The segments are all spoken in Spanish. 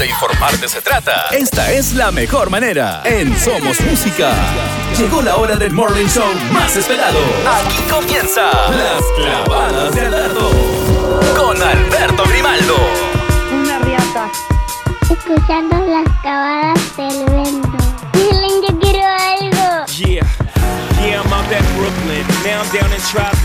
de informarte se trata, esta es la mejor manera. En Somos Música. Llegó la hora del morning show más esperado. Aquí comienza Las Clavadas de Alberto. Con Alberto Grimaldo. Una riata. Escuchando las clavadas del vento. Dylan, yo quiero algo. Yeah. Yeah, I'm out at Brooklyn. Now I'm down in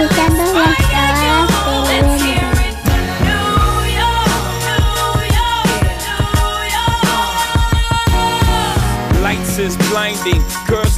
escuchando las cabalas del viento. Lights is blinding, girls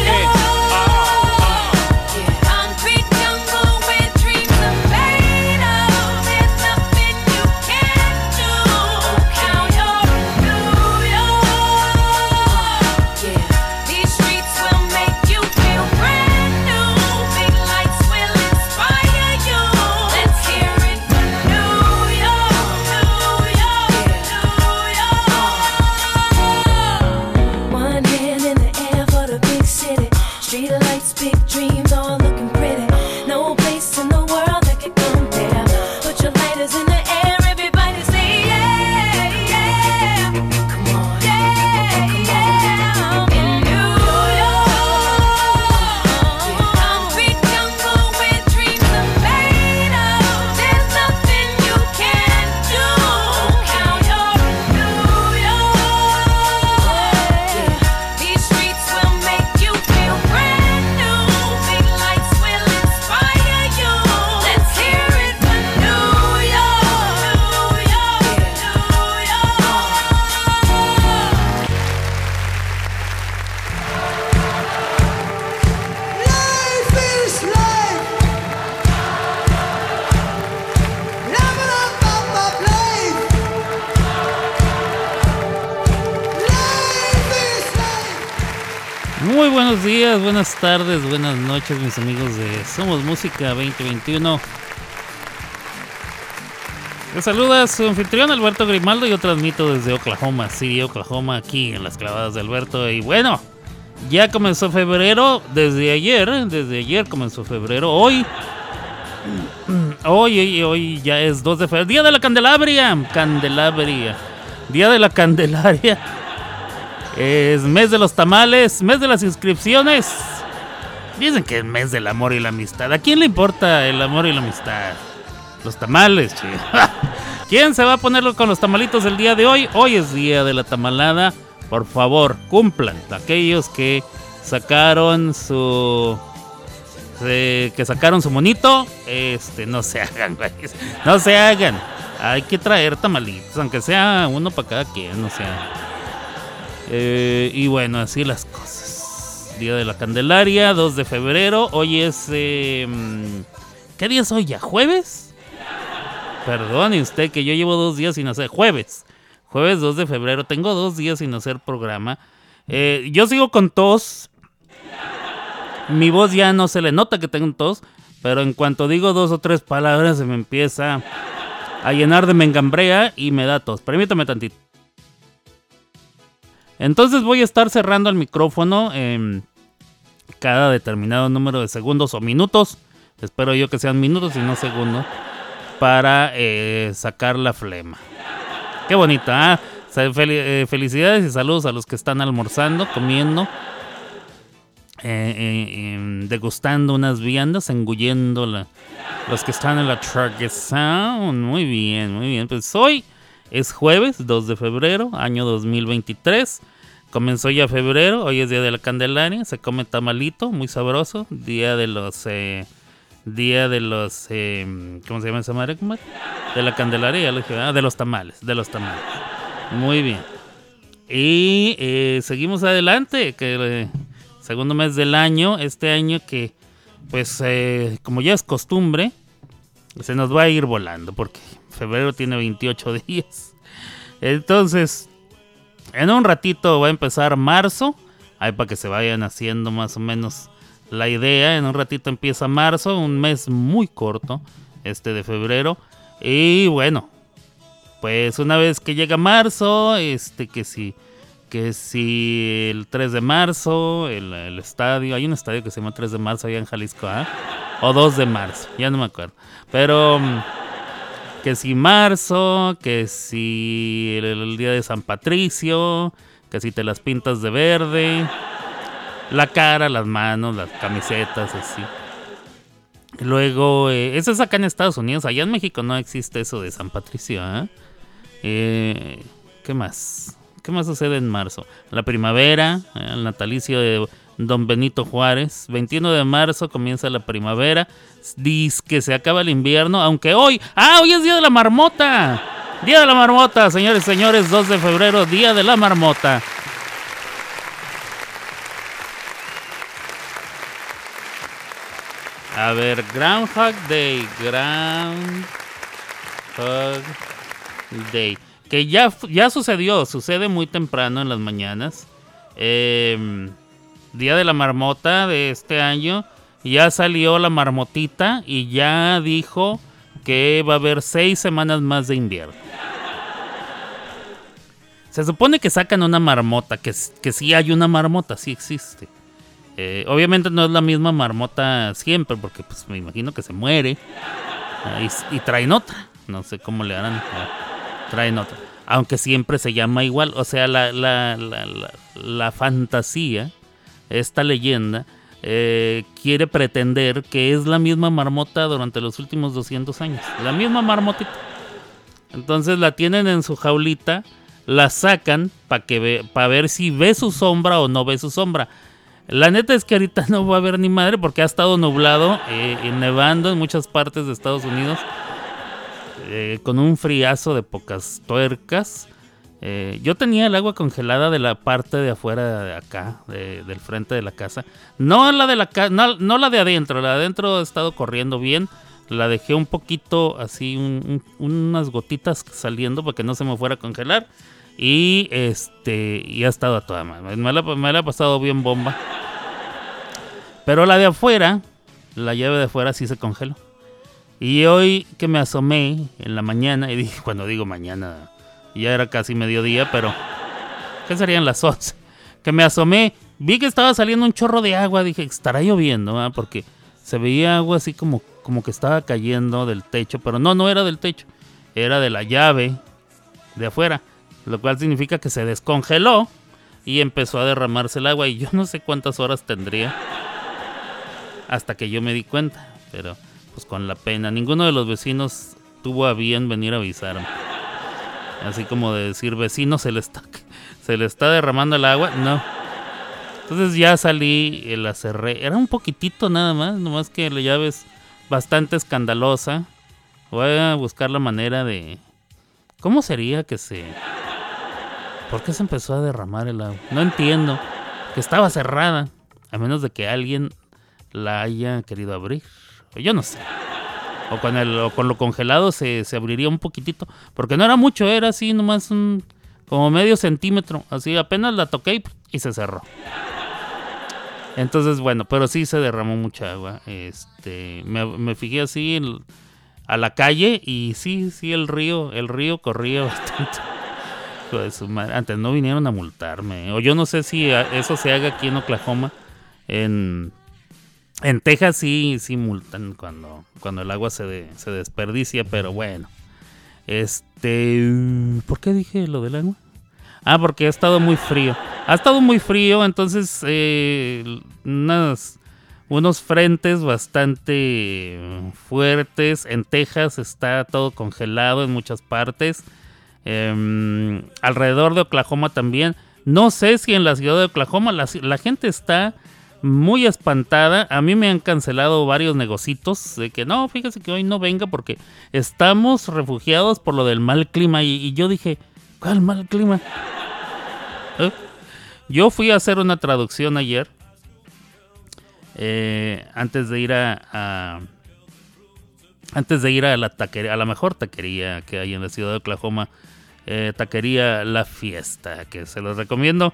Tardes, buenas noches, mis amigos de Somos Música 2021. Les saluda su anfitrión Alberto Grimaldo. Yo transmito desde Oklahoma City, Oklahoma, aquí en las clavadas de Alberto. Y bueno, ya comenzó febrero, desde ayer, desde ayer comenzó febrero. Hoy, hoy, hoy, hoy ya es 2 de febrero, Día de la Candelaria, Candelaria, Día de la Candelaria. Es mes de los tamales, mes de las inscripciones. Dicen que es mes del amor y la amistad. ¿A quién le importa el amor y la amistad? Los tamales, che. ¿Quién se va a ponerlo con los tamalitos el día de hoy? Hoy es día de la tamalada. Por favor, cumplan. Aquellos que sacaron su. eh, que sacaron su monito. Este, no se hagan, güey. No se hagan. Hay que traer tamalitos, aunque sea uno para cada quien, o sea. Eh, y bueno, así las. Día de la Candelaria, 2 de febrero. Hoy es. mm, ¿Qué día es hoy ya? ¿Jueves? Perdone usted que yo llevo dos días sin hacer. Jueves. Jueves 2 de febrero. Tengo dos días sin hacer programa. Eh, yo sigo con tos. Mi voz ya no se le nota que tengo tos. Pero en cuanto digo dos o tres palabras se me empieza a llenar de mengambrea y me da tos. Permítame tantito. Entonces voy a estar cerrando el micrófono en cada determinado número de segundos o minutos. Espero yo que sean minutos y no segundos. Para eh, sacar la flema. Qué bonita, ¿ah? Eh, felicidades y saludos a los que están almorzando, comiendo, eh, em, degustando unas viandas, engullendo la- los que están en la Sound. Muy bien, muy bien. Pues hoy es jueves 2 de febrero, año 2023. Comenzó ya febrero, hoy es día de la Candelaria, se come tamalito, muy sabroso. Día de los. eh, día de los. eh, ¿Cómo se llama esa madre? De la Candelaria, ah, de los tamales, de los tamales. Muy bien. Y eh, seguimos adelante, que eh, segundo mes del año, este año que, pues, eh, como ya es costumbre, se nos va a ir volando, porque febrero tiene 28 días. Entonces, en un ratito va a empezar marzo, ahí para que se vayan haciendo más o menos la idea. En un ratito empieza marzo, un mes muy corto, este de febrero. Y bueno, pues una vez que llega marzo, este que si que si el 3 de marzo, el, estadio, hay un estadio que se llama 3 de marzo allá en Jalisco, ¿ah? O 2 de marzo, ya no me acuerdo. Pero mm, que si marzo, que si el, día de San Patricio, que si te las pintas de verde, la cara, las manos, las camisetas, así. Luego, eh, eso es acá en Estados Unidos. Allá en México no existe eso de San Patricio. ¿ah? Eh, ¿Qué más? ¿Qué más sucede en marzo? La primavera, eh, el natalicio de Don Benito Juárez. 21 de marzo comienza la primavera. Dice que se acaba el invierno, aunque hoy... ¡Ah, hoy es Día de la Marmota! Día de la Marmota, señores y señores, 2 de febrero, Día de la Marmota. A ver, Groundhog Day. Groundhog Day. Que ya, ya sucedió, sucede muy temprano en las mañanas. Em, Día de la Marmota de este año. Ya salió la marmotita y ya dijo que va a haber seis semanas más de invierno. Se supone que sacan una marmota, que, que sí hay una marmota, sí existe. Eh, obviamente no es la misma marmota siempre, porque pues me imagino que se muere. Ah, y, traen otra. No sé cómo le harán. ah, Traen otra. Aunque siempre se llama igual. O sea, la, la, la- la fantasía, esta leyenda, eh, quiere pretender que es la misma marmota durante los últimos 200 años. La misma marmotita. Entonces la tienen en su jaulita, la sacan para ver si ve su sombra o no ve su sombra. La neta es que ahorita no va a haber ni madre porque ha estado nublado eh, y nevando en muchas partes de Estados Unidos eh, con un friazo de pocas tuercas. Eh, yo tenía el agua congelada de la parte de afuera de acá, de- del frente de la casa. No la de la no, no la de adentro, la de adentro ha estado corriendo bien. La dejé un poquito así, un- un- unas gotitas saliendo para que no se me fuera a congelar. Y este, y ha estado a toda madre. Me la, me la ha pasado bien bomba. Pero la de afuera, la llave de afuera sí se congeló. Y hoy que me asomé en la mañana, y dije, cuando digo mañana, ya era casi mediodía, pero ¿qué serían las 11? Que me asomé, vi que estaba saliendo un chorro de agua, dije, estará lloviendo, ¿verdad? porque se veía agua así como, como que estaba cayendo del techo, pero no, no era del techo, era de la llave de afuera, lo cual significa que se descongeló y empezó a derramarse el agua y yo no sé cuántas horas tendría hasta que yo me di cuenta, pero pues con la pena, ninguno de los vecinos tuvo a bien venir a avisarme. Así como de decir, vecino, se le está, se le está derramando el agua. No. Entonces ya salí, la cerré. Era un poquitito nada más, nomás que la llave es bastante escandalosa. Voy a buscar la manera de... ¿Cómo sería que se... ¿Por qué se empezó a derramar el agua? No entiendo. Que estaba cerrada. A menos de que alguien la haya querido abrir. Yo no sé. O con, el, o con lo congelado se, se abriría un poquitito. Porque no era mucho, era así nomás un, como medio centímetro. Así apenas la toqué y, se cerró. Entonces, bueno, pero sí se derramó mucha agua. Este, me, me fijé así a la calle y sí, sí, el río, el río corría bastante. Antes no vinieron a multarme. O yo no sé si eso se haga aquí en Oklahoma. En, en Texas sí, sí multan cuando, cuando el agua se, se desperdicia, pero bueno. Este, ¿por qué dije lo del agua? Ah, porque ha estado muy frío. Ha estado muy frío, entonces eh, unas- unos frentes bastante fuertes. En Texas está todo congelado en muchas partes. Em, alrededor de Oklahoma también. No sé si en la ciudad de Oklahoma la gente está muy espantada. A mí me han cancelado varios negocitos de que no, fíjese que hoy no venga porque estamos refugiados por lo del mal clima. Y, yo dije, ¿cuál mal clima? ¿Eh? Yo fui a hacer una traducción ayer. eh, antes de ir a, a- antes de ir a la taquería, a la mejor taquería que hay en la ciudad de Oklahoma, eh, taquería La Fiesta, que se los recomiendo.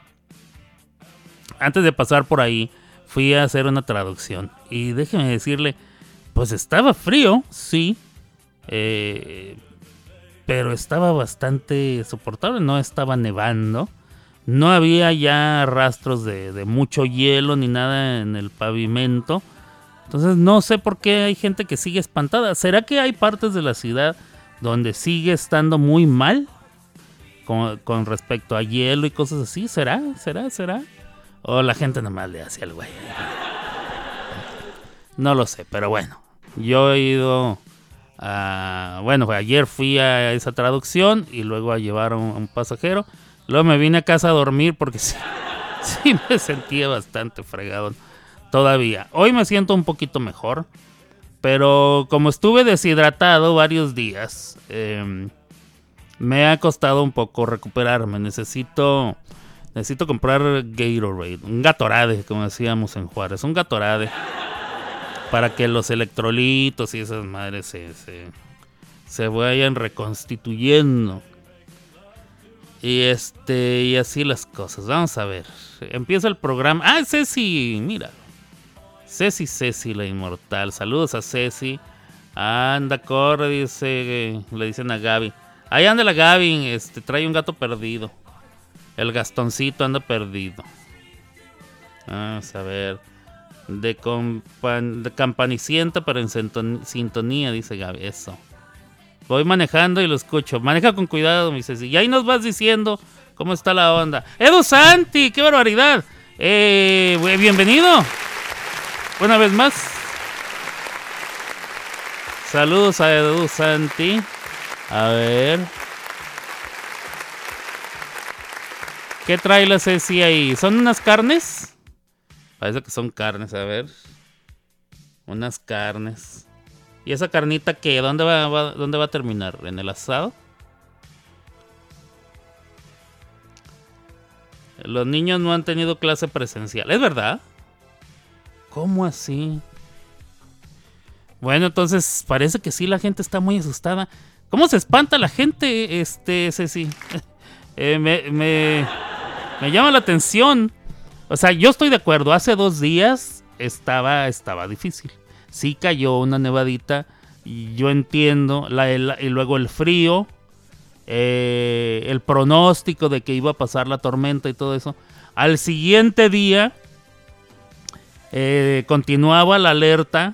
Antes de pasar por ahí, fui a hacer una traducción y déjeme decirle, pues estaba frío, sí, eh, pero estaba bastante soportable, no estaba nevando. No había ya rastros de, mucho hielo ni nada en el pavimento. Entonces no sé por qué hay gente que sigue espantada. ¿Será que hay partes de la ciudad donde sigue estando muy mal con, con respecto a hielo y cosas así? ¿Será? ¿Será? ¿Será? O la gente nomás le hace al güey. No lo sé, pero bueno. Yo he ido a... Bueno, ayer fui a esa traducción y luego a llevar a un, pasajero. Luego me vine a casa a dormir porque sí, sí me sentía bastante fregado todavía. Hoy me siento un poquito mejor. Pero como estuve deshidratado varios días, eh, me ha costado un poco recuperarme. Necesito, necesito comprar Gatorade, un Gatorade, como decíamos en Juárez, un Gatorade para que los electrolitos y esas madres se, se, se vayan reconstituyendo. Y este, y así las cosas. Vamos a ver. Empieza el programa. Ah, Ceci, mira. Ceci, Ceci, la inmortal. Saludos a Ceci. Anda, corre, dice, le dicen a Gaby. Ahí anda la Gaby, este, trae un gato perdido. El Gastoncito anda perdido. Vamos a ver. De, campanicienta, pero en sinton- sintonía, dice Gaby. Eso. Voy manejando y lo escucho. Maneja con cuidado, mi Ceci. Y ahí nos vas diciendo cómo está la onda. Edu Santi, qué barbaridad. Eh, bienvenido. Una vez más. Saludos a Edu Santi. A ver. ¿Qué trae la Ceci ahí? ¿Son unas carnes? Parece que son carnes, a ver. Unas carnes. ¿Y esa carnita qué? ¿Dónde va, dónde va a terminar? ¿En el asado? Los niños no han tenido clase presencial. ¿Es verdad? ¿Cómo así? Bueno, entonces parece que sí, la gente está muy asustada. ¿Cómo se espanta la gente, este, Ceci? Eh, me, me llama la atención. O sea, yo estoy de acuerdo. Hace dos días estaba, estaba difícil. Sí cayó una nevadita, y yo entiendo, la, y luego el frío, eh, el pronóstico de que iba a pasar la tormenta y todo eso. Al siguiente día eh, continuaba la alerta,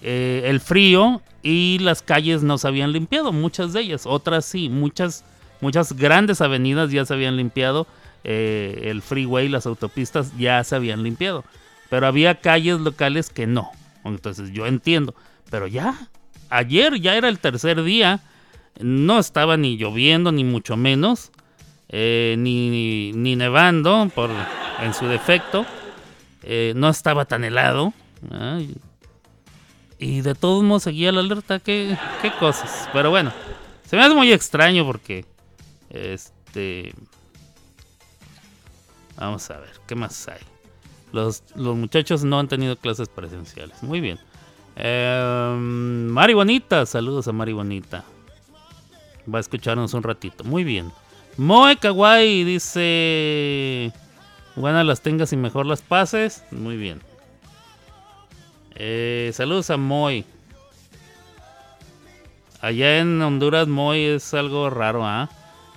eh, el frío y las calles no se habían limpiado, muchas de ellas, otras sí, muchas, muchas grandes avenidas ya se habían limpiado, eh, el freeway, las autopistas ya se habían limpiado, pero había calles locales que no, entonces yo entiendo, pero ya, ayer ya era el tercer día, no estaba ni lloviendo ni mucho menos, eh, ni, ni, nevando por, en su defecto, eh, no estaba tan helado. y de todos modos seguía la alerta, qué, qué cosas. Pero bueno, se me hace muy extraño porque, este... Vamos a ver, ¿qué más hay? Los, los muchachos no han tenido clases presenciales. Muy bien. Eh, Mari Bonita, saludos a Mari Bonita. Va a escucharnos un ratito. Muy bien. Moe Kawaii dice... Buenas las tengas y mejor las pases. Muy bien. Eh, saludos a Moy. Allá en Honduras, Moy es algo raro, ¿ah?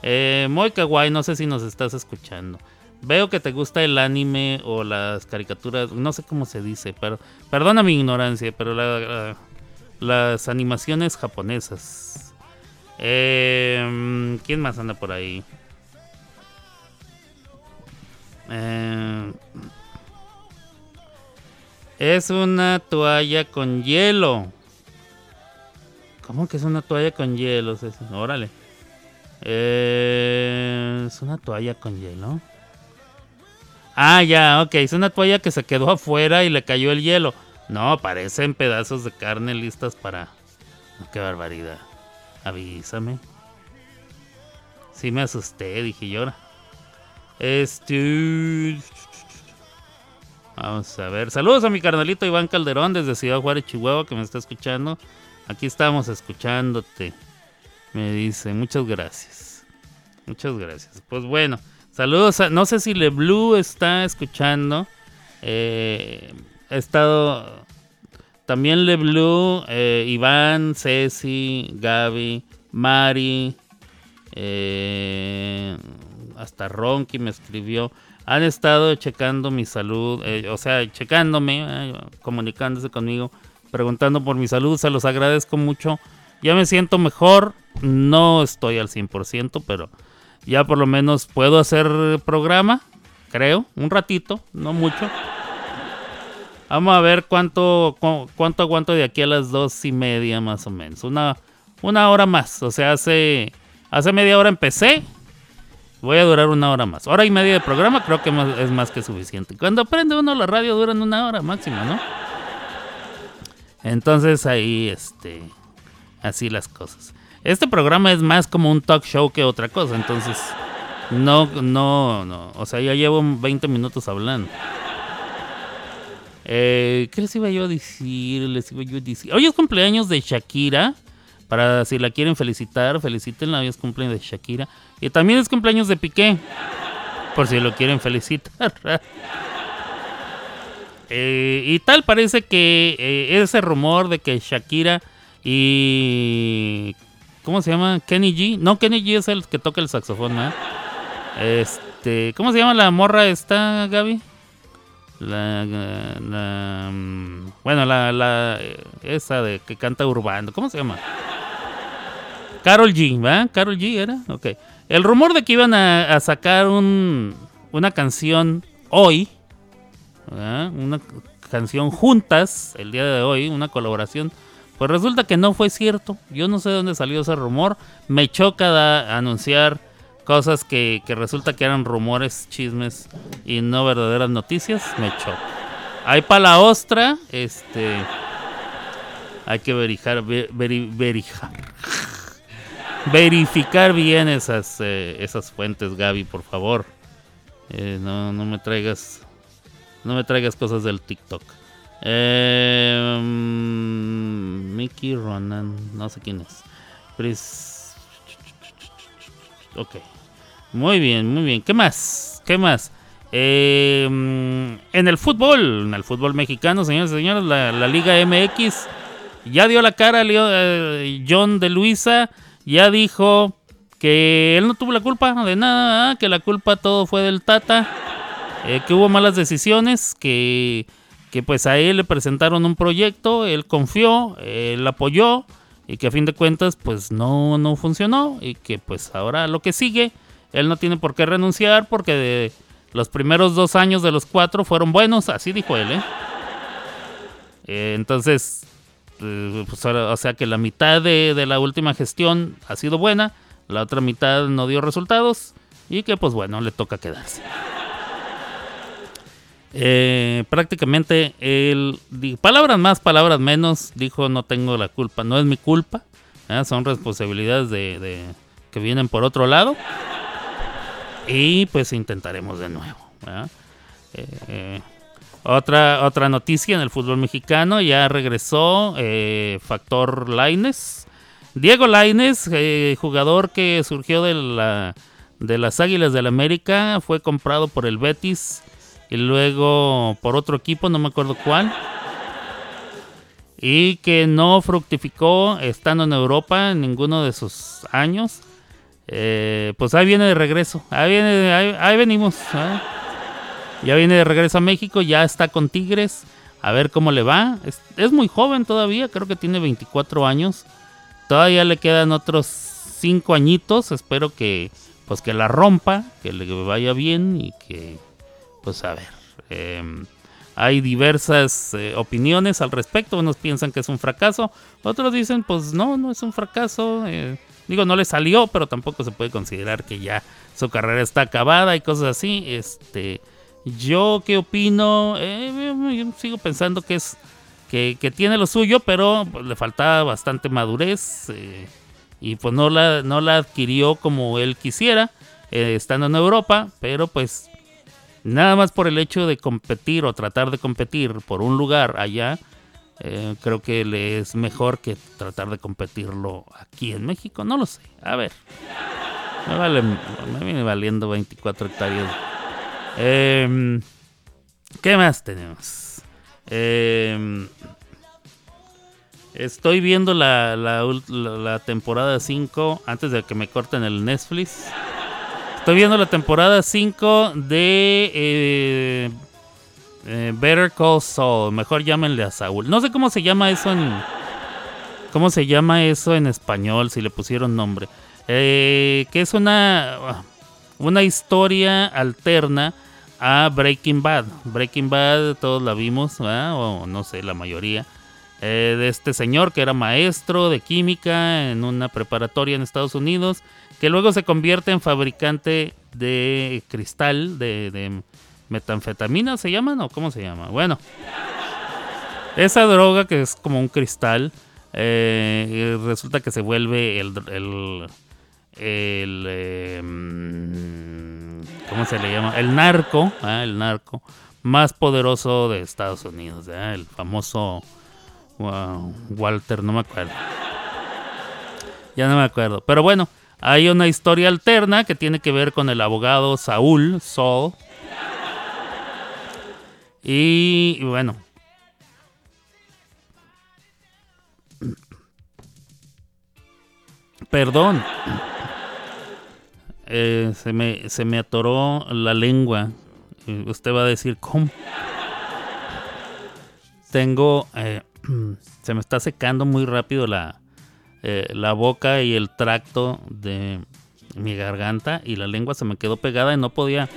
Eh, Moy Kawaii, no sé si nos estás escuchando. Veo que te gusta el anime o las caricaturas, no sé cómo se dice, pero perdona mi ignorancia, pero la- la- las animaciones japonesas. Eh, ¿Quién más anda por ahí? Eh, es una toalla con hielo. ¿Cómo que es una toalla con hielo? Órale. Eh, es una toalla con hielo. Ah, ya, ok. Es una toalla que se quedó afuera y le cayó el hielo. No, parecen pedazos de carne listas para... Oh, qué barbaridad. Avísame. Sí me asusté, dije ahora. Este... Vamos a ver. Saludos a mi carnalito Iván Calderón desde Ciudad Juárez, Chihuahua, que me está escuchando. Aquí estamos escuchándote. Me dice, muchas gracias. Muchas gracias. Pues bueno, saludos. No sé si LeBlue está escuchando. Eh, he estado... También LeBlue, eh, Iván, Ceci, Gaby, Mari, eh, hasta Ronky me escribió. Han estado checando mi salud, eh, o sea, checándome, comunicándose conmigo, preguntando por mi salud. Se los agradezco mucho. Ya me siento mejor. No estoy al 100%, pero ya por lo menos puedo hacer programa, creo, un ratito, no mucho. Vamos a ver cuánto, cu- cuánto aguanto de aquí a las dos y media más o menos. Una, una hora más. O sea, hace, hace media hora empecé. Voy a durar una hora más. Hora y media de programa creo que es más que suficiente. Cuando prende uno la radio duran una hora máximo, ¿no? Entonces ahí, este, así las cosas. Este programa es más como un talk show que otra cosa. Entonces, no, no, no. O sea, ya llevo 20 minutos hablando. Eh, ¿Qué les iba yo a decir? Les iba yo a decir. Hoy es cumpleaños de Shakira. Para si la quieren felicitar, felicítenla. Hoy es cumpleaños de Shakira. Y también es cumpleaños de Piqué. Por si lo quieren felicitar. Eh, y tal parece que eh, ese rumor de que Shakira y... ¿Cómo se llama? Kenny G. No, Kenny G es el que toca el saxofón, ¿eh? Este... ¿Cómo se llama la morra esta, Gaby? La, bueno, la, la esa de que canta urbano, ¿cómo se llama? Carol G, ¿verdad? Carol G era, ok. El rumor de que iban a, a sacar un, una canción hoy, ¿verdad? una canción juntas el día de hoy, una colaboración, pues resulta que no fue cierto. Yo no sé de dónde salió ese rumor. Me choca anunciar cosas que, resulta que eran rumores, chismes y no verdaderas noticias. Me choca. Hay para la ostra, este. Hay que verificar, ve- veri- verificar, bien esas, eh, esas fuentes, Gaby, por favor. Eh, no me traigas, no me traigas cosas del TikTok. Eh, Mickey Ronan, no sé quién es. Pris- Ok. Muy bien, muy bien. ¿Qué más? ¿Qué más? Eh, en el fútbol, en el fútbol mexicano, señores y señores, la, Liga MX ya dio la cara eh, John de Luisa, ya dijo que él no tuvo la culpa de nada, que la culpa todo fue del Tata, eh, que hubo malas decisiones, que, que pues a él le presentaron un proyecto, él confió, él apoyó y que a fin de cuentas pues no, no funcionó y que pues ahora lo que sigue, él no tiene por qué renunciar porque los primeros dos años de los cuatro fueron buenos, así dijo él, ¿eh? Eh, entonces, eh, pues o sea que la mitad de, de la última gestión ha sido buena, la otra mitad no dio resultados y que pues bueno, le toca quedarse. Eh, prácticamente palabras más, palabras menos, dijo no tengo la culpa, no es mi culpa, ¿eh? son responsabilidades de, que vienen por otro lado y pues intentaremos de nuevo. Eh, otra, otra noticia en el fútbol mexicano, ya regresó Factor Laines. Diego Laines, jugador que surgió de, la, de las Águilas del América, fue comprado por el Betis y luego por otro equipo, no me acuerdo cuál. Y que no fructificó estando en Europa en ninguno de sus años. Eh, pues ahí viene de regreso. Ahí, ahí venimos. ¿eh? Ya viene de regreso a México, ya está con Tigres. A ver cómo le va. Es, es muy joven todavía, creo que tiene 24 años. Todavía le quedan otros 5 añitos. Espero que pues que la rompa, que le vaya bien y que pues a ver. em, hay diversas eh, opiniones al respecto. Unos piensan que es un fracaso, otros dicen pues no, no es un fracaso. eh, digo, no le salió, pero tampoco se puede considerar que ya su carrera está acabada y cosas así. Este, yo qué opino, Eh, yo sigo pensando que es que, tiene lo suyo, pero pues, le faltaba bastante madurez eh, y pues no la, no la adquirió como él quisiera eh, estando en Europa, pero pues nada más por el hecho de competir o tratar de competir por un lugar allá, eh, creo que le es mejor que tratar de competirlo aquí en México, no lo sé, a ver. Me, vale, me viene valiendo 24 hectáreas. Em, ¿Qué más tenemos? Em, estoy viendo la, la la temporada 5 antes de que me corten el Netflix. Estoy viendo la temporada 5 de eh, eh, Better Call Saul. Mejor llámenle a Saúl. No sé cómo se llama eso en. ¿Cómo se llama eso en español? Si le pusieron nombre. Eh, que es una. Una historia alterna a Breaking Bad. Breaking Bad, todos la vimos, o no sé, la mayoría. de este señor que era maestro de química en una preparatoria en Estados Unidos, que luego se convierte en fabricante de cristal, de, metanfetamina, ¿se llaman o cómo se llama? Bueno, esa droga que es como un cristal, eh, resulta que se vuelve el, el, mm, ¿cómo se le llama? El narco, ah, el narco más poderoso de Estados Unidos, ah, el famoso Walter, no me acuerdo. Ya no me acuerdo, pero bueno, hay una historia alterna que tiene que ver con el abogado Saúl, Saul. Y bueno, Perdón. Eh, se, me, se me atoró la lengua. Eh, Usted va a decir, ¿cómo? Tengo... eh, se me está secando muy rápido la, eh, la boca y el tracto de mi garganta y la lengua se me quedó pegada y no podía...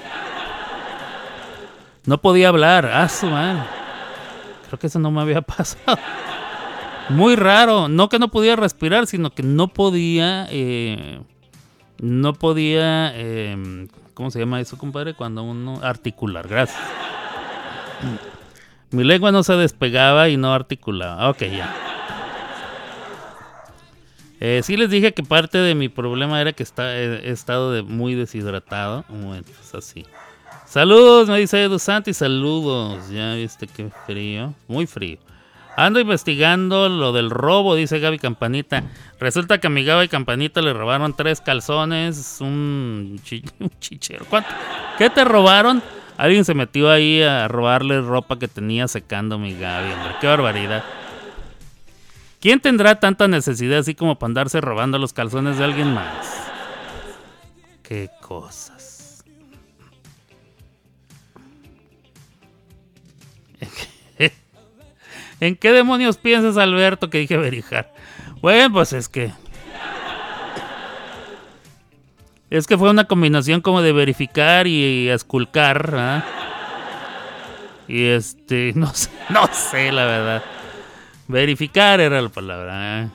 No podía hablar. Ah, su madre. Creo que eso no me había pasado. Muy raro. No que no podía respirar, sino que no podía. eh, no podía. eh, ¿Cómo se llama eso, compadre? Cuando uno. Articular. Gracias. Mi lengua no se despegaba y no articulaba. Ok, ya. Eh, sí les dije que parte de mi problema era que está, he, estado muy deshidratado. Bueno, pues así. Saludos, me dice Edu Santi, saludos. Ya viste qué frío. Muy frío. Ando investigando lo del robo, dice Gaby Campanita. Resulta que a mi Gaby Campanita le robaron tres calzones, un, chi- un chichero. ¿Qué te robaron? Alguien se metió ahí a robarle ropa que tenía secando mi Gaby, hombre. Qué barbaridad. ¿Quién tendrá tanta necesidad así como para andarse robando los calzones de alguien más? Qué cosas. ¿En qué demonios piensas, Alberto, que dije verijar? Bueno, pues es que. Es que fue una combinación como de verificar y esculcar. ¿ah? Y este, no sé, no sé, la verdad. Verificar era la palabra. ¿eh?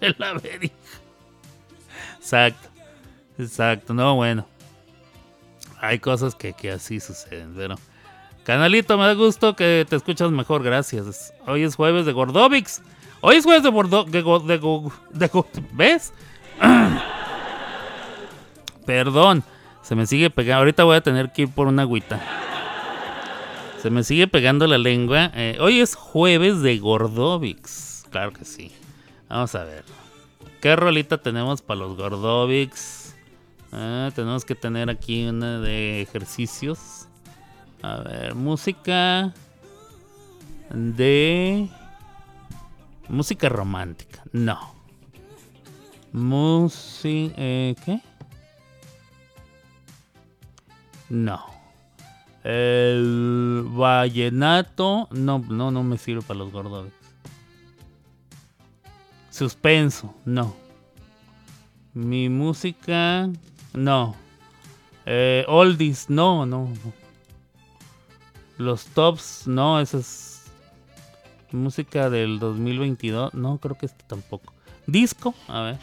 la Exacto. Exacto. No, bueno. Hay cosas que, que así suceden, pero. Canalito, me da gusto que te escuchas mejor, gracias. Hoy es jueves de Gordovix. Hoy es jueves de Bordo... De go- go- go- ¿Ves? Perdón. Se me sigue pegando. Ahorita voy a tener que ir por una agüita. Se me sigue pegando la lengua. Eh, hoy es jueves de Gordovix. Claro que sí. Vamos a ver. ¿Qué rolita tenemos para los Gordovix? Ah, tenemos que tener aquí una de ejercicios. A ver, música de... Música romántica. No. Música... ¿Qué? No. El vallenato. No, no, no me sirve para los gordos. Suspenso. No. Mi música. No. Eh, oldies. No, no. no. Los tops. No, esa es. Música del 2022. No, creo que este tampoco. Disco. A ver.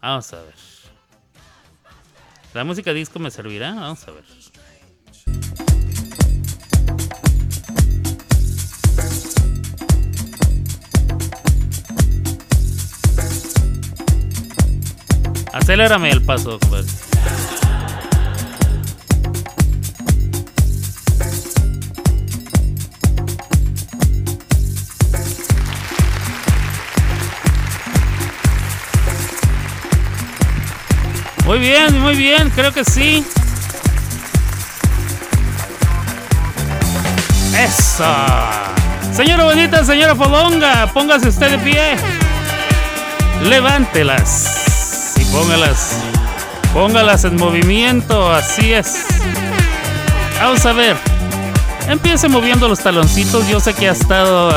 Vamos a ver. ¿La música disco me servirá? Vamos a ver. Acelérame el paso, compadre. Muy bien, muy bien, creo que sí. Eso. Señora bonita, señora Fodonga, póngase usted de pie. Levántelas póngalas. Póngalas en movimiento, así es. Vamos a ver. Empiece moviendo los taloncitos. Yo sé que ha estado.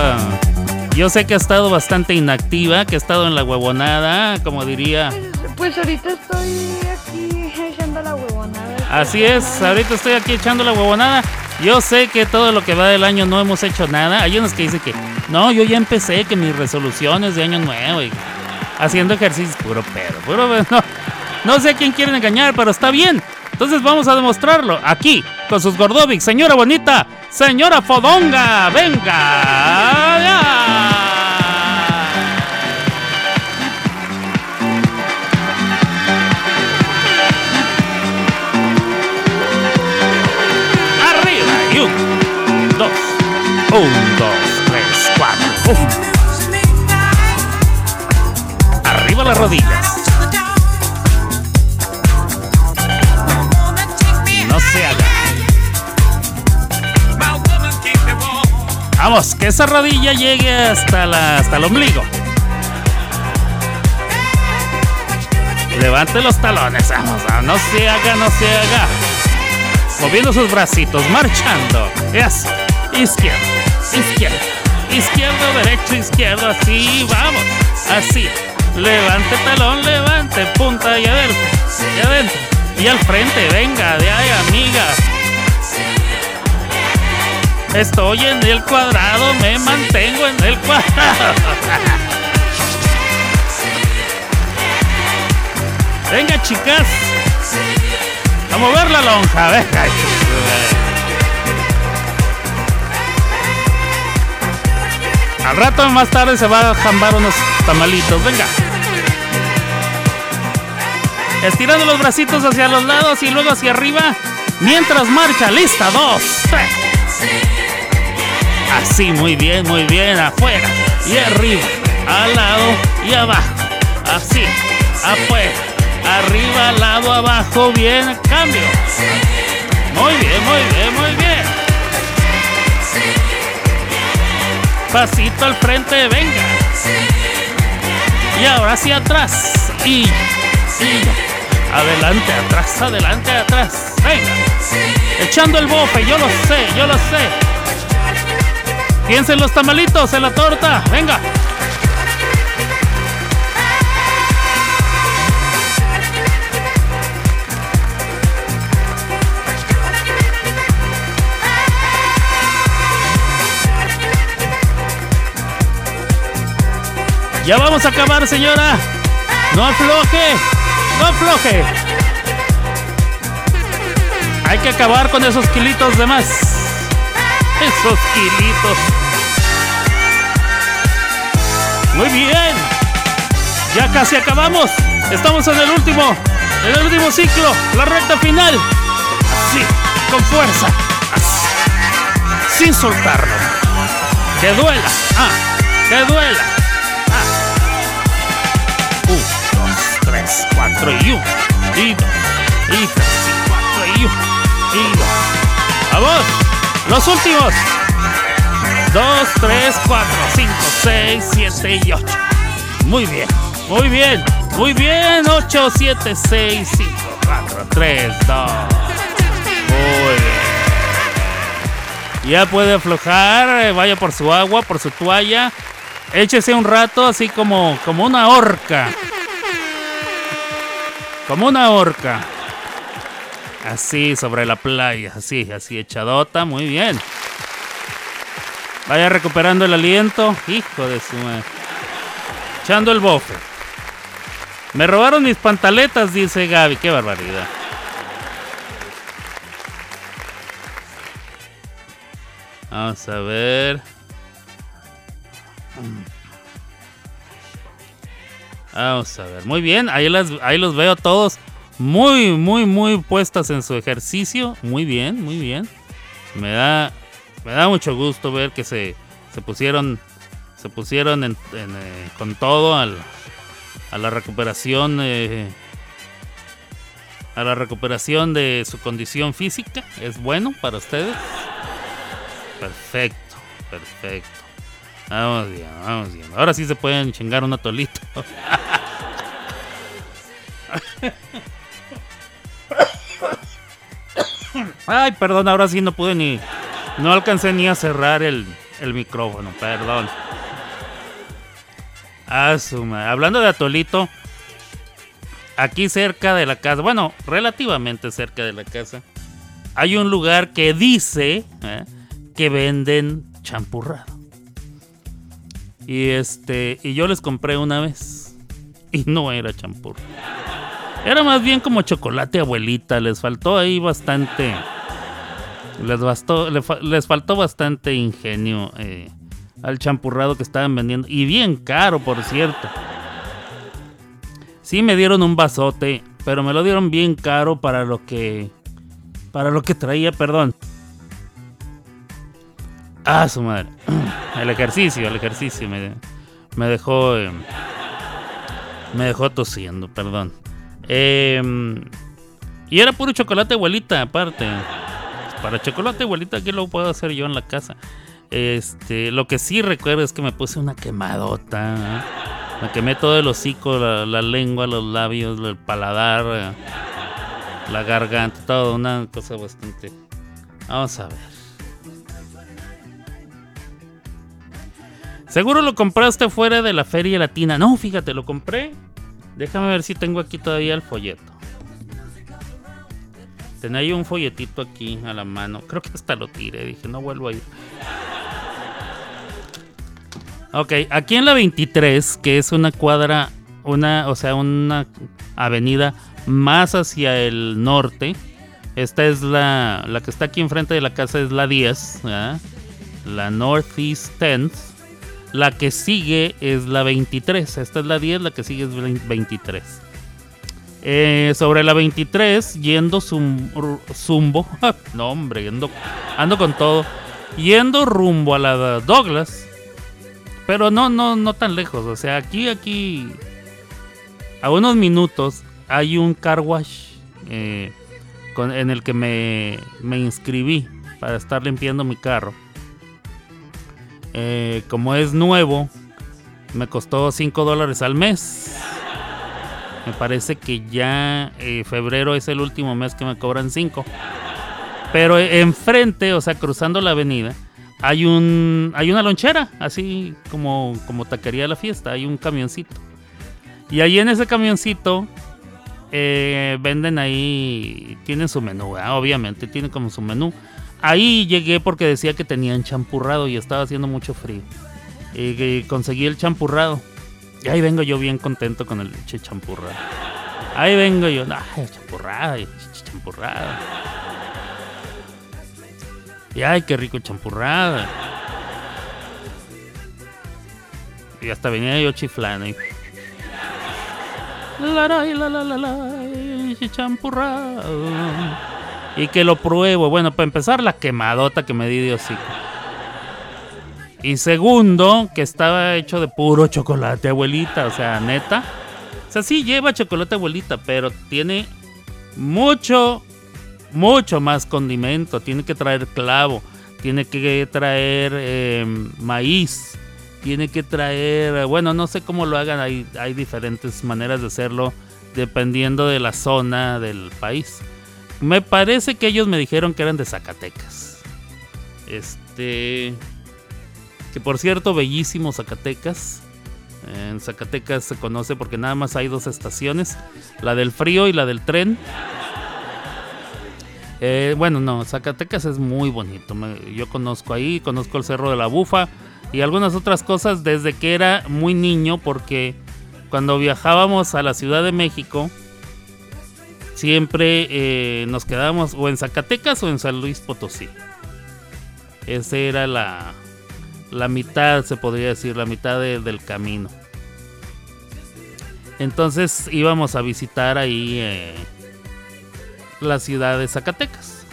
yo sé que ha estado bastante inactiva, que ha estado en la huevonada, como diría. Pues ahorita estoy aquí echando la huevonada. Así es, ahorita estoy aquí echando la huevonada. Yo sé que todo lo que va del año no hemos hecho nada. Hay unos que dicen que no, yo ya empecé, que mis resoluciones de año nuevo y haciendo ejercicio, puro pedo, puro pedo. No, no sé a quién quieren engañar, pero está bien. Entonces vamos a demostrarlo aquí con sus Gordovics. Señora bonita, señora Fodonga, venga. Arriba y un, dos, un, dos, tres, cuatro. uf. Las rodillas. No se haga. Vamos, que esa rodilla llegue hasta, la, hasta el ombligo. Levante los talones, vamos, no se haga, no se haga. Moviendo sus bracitos, marchando. Eso. Izquierdo, izquierdo, izquierdo, derecho, izquierdo, así, vamos. Así. Levante talón, levante, punta y adentro, y. Y al frente, venga, de ahí, amiga. Estoy en el cuadrado, me mantengo en el cuadrado. Venga, chicas. A mover la lonja, venga. Al rato más tarde se va a jambar unos tamalitos, venga. Estirando los bracitos hacia los lados y luego hacia arriba. Mientras marcha, lista, dos, tres. Así, muy bien, muy bien, afuera y arriba, al lado y abajo. Así, afuera, arriba, al lado, abajo, bien, cambio. Muy bien, muy bien, muy bien. Pasito al frente, venga. Y ahora hacia atrás. Y, y adelante, atrás, adelante, atrás. Venga. Echando el bofe, yo lo sé, yo lo sé. Piensen los tamalitos en la torta. Venga. Ya vamos a acabar, señora. No afloje, no afloje. Hay que acabar con esos kilitos de más. Esos kilitos. Muy bien. Ya casi acabamos. Estamos en el último, en el último ciclo, la recta final. Así, con fuerza. Así, sin soltarlo. Que duela. Ah, que duela. 4 y 1, y 2, y 3, y 4 y 1, y 2. ¡Vamos! Los últimos. 2, 3, 4, 5, 6, 7 y 8. Muy bien, muy bien, muy bien. 8, 7, 6, 5, 4, 3, 2. Muy bien. Ya puede aflojar, eh, vaya por su agua, por su toalla. Échese un rato así como, como una horca. Como una horca. Así sobre la playa, así, así echadota, muy bien. Vaya recuperando el aliento. Hijo de su madre. Echando el bofe. Me robaron mis pantaletas, dice Gaby. Qué barbaridad. Vamos a ver. Vamos a ver. Muy bien, ahí, los veo todos muy, muy, muy puestas en su ejercicio. Muy bien, muy bien. Me da, me da mucho gusto ver que se, pusieron, se pusieron eh, con todo a la recuperación, eh, a la recuperación de su condición física. Es bueno para ustedes. Perfecto, perfecto. Vamos bien, vamos bien. Ahora sí se pueden chingar un atolito. Ay, perdón, ahora sí no pude ni. No alcancé ni a cerrar el, el micrófono, perdón. Ah, su ma- Hablando de atolito, aquí cerca de la casa, bueno, relativamente cerca de la casa, hay un lugar que dice ¿eh? que venden champurrado. Y este, y yo les compré una vez. Y no era champur. Era más bien como chocolate abuelita. Les faltó ahí bastante. Les, bastó, les faltó bastante ingenio eh, al champurrado que estaban vendiendo. Y bien caro, por cierto. Sí me dieron un vasote, pero me lo dieron bien caro para lo que. Para lo que traía, perdón. Ah, su madre. El ejercicio, el ejercicio me, me dejó. eh, me dejó tosiendo, perdón. Em, y era puro chocolate abuelita, aparte. Para chocolate abuelita, ¿qué lo puedo hacer yo en la casa? Este, lo que sí recuerdo es que me puse una quemadota. ¿eh? Me quemé todo el hocico, la, la lengua, los labios, el paladar, eh, la garganta, todo. Una cosa bastante. Vamos a ver. Seguro lo compraste fuera de la feria latina. No, fíjate, lo compré. Déjame ver si tengo aquí todavía el folleto. Tenía yo un folletito aquí a la mano. Creo que hasta lo tiré. Dije, no vuelvo a ir. Ok, aquí en la 23, que es una cuadra, una, o sea, una avenida más hacia el norte. Esta es la, la que está aquí enfrente de la casa, es la 10, ¿verdad? la Northeast 10th. La que sigue es la 23. Esta es la 10, la que sigue es 23. Eh, sobre la 23, yendo zum- zumbo. no, hombre, yendo, ando con todo. Yendo rumbo a la Douglas. Pero no, no, no tan lejos. O sea, aquí, aquí. A unos minutos hay un car wash. eh, en el que me, me inscribí para estar limpiando mi carro. Eh, como es nuevo, me costó 5 dólares al mes. Me parece que ya eh, febrero es el último mes que me cobran 5. Pero enfrente, o sea, cruzando la avenida, hay un hay una lonchera, así como como taquería la fiesta, hay un camioncito. Y ahí en ese camioncito eh, venden ahí, tienen su menú, obviamente, tienen como su menú. Ahí llegué porque decía que tenían champurrado y estaba haciendo mucho frío. Y conseguí el champurrado. Y ahí vengo yo bien contento con el che champurrado. Ahí vengo yo, ay, champurrado, champurrado. Y ay, qué rico champurrado. Y hasta venía yo chiflando. Y... La, la, la, la, la, la, champurrado. Y que lo pruebo. Bueno, para empezar, la quemadota que me di de. Y segundo, que estaba hecho de puro chocolate, abuelita. O sea, neta. O sea, sí lleva chocolate, abuelita, pero tiene mucho, mucho más condimento. Tiene que traer clavo. Tiene que traer eh, maíz. Tiene que traer, bueno, no sé cómo lo hagan. Hay, hay diferentes maneras de hacerlo dependiendo de la zona del país. Me parece que ellos me dijeron que eran de Zacatecas. Este. Que por cierto, bellísimo Zacatecas. En Zacatecas se conoce porque nada más hay dos estaciones: la del frío y la del tren. Eh, bueno, no, Zacatecas es muy bonito. me- yo conozco ahí, conozco el Cerro de la Bufa y algunas otras cosas desde que era muy niño, porque cuando viajábamos a la Ciudad de México, siempre eh, nos quedábamos o en Zacatecas o en San Luis Potosí. Esa era la, la mitad, se podría decir, la mitad de- del camino. Entonces íbamos a visitar ahí eh, la ciudad de Zacatecas.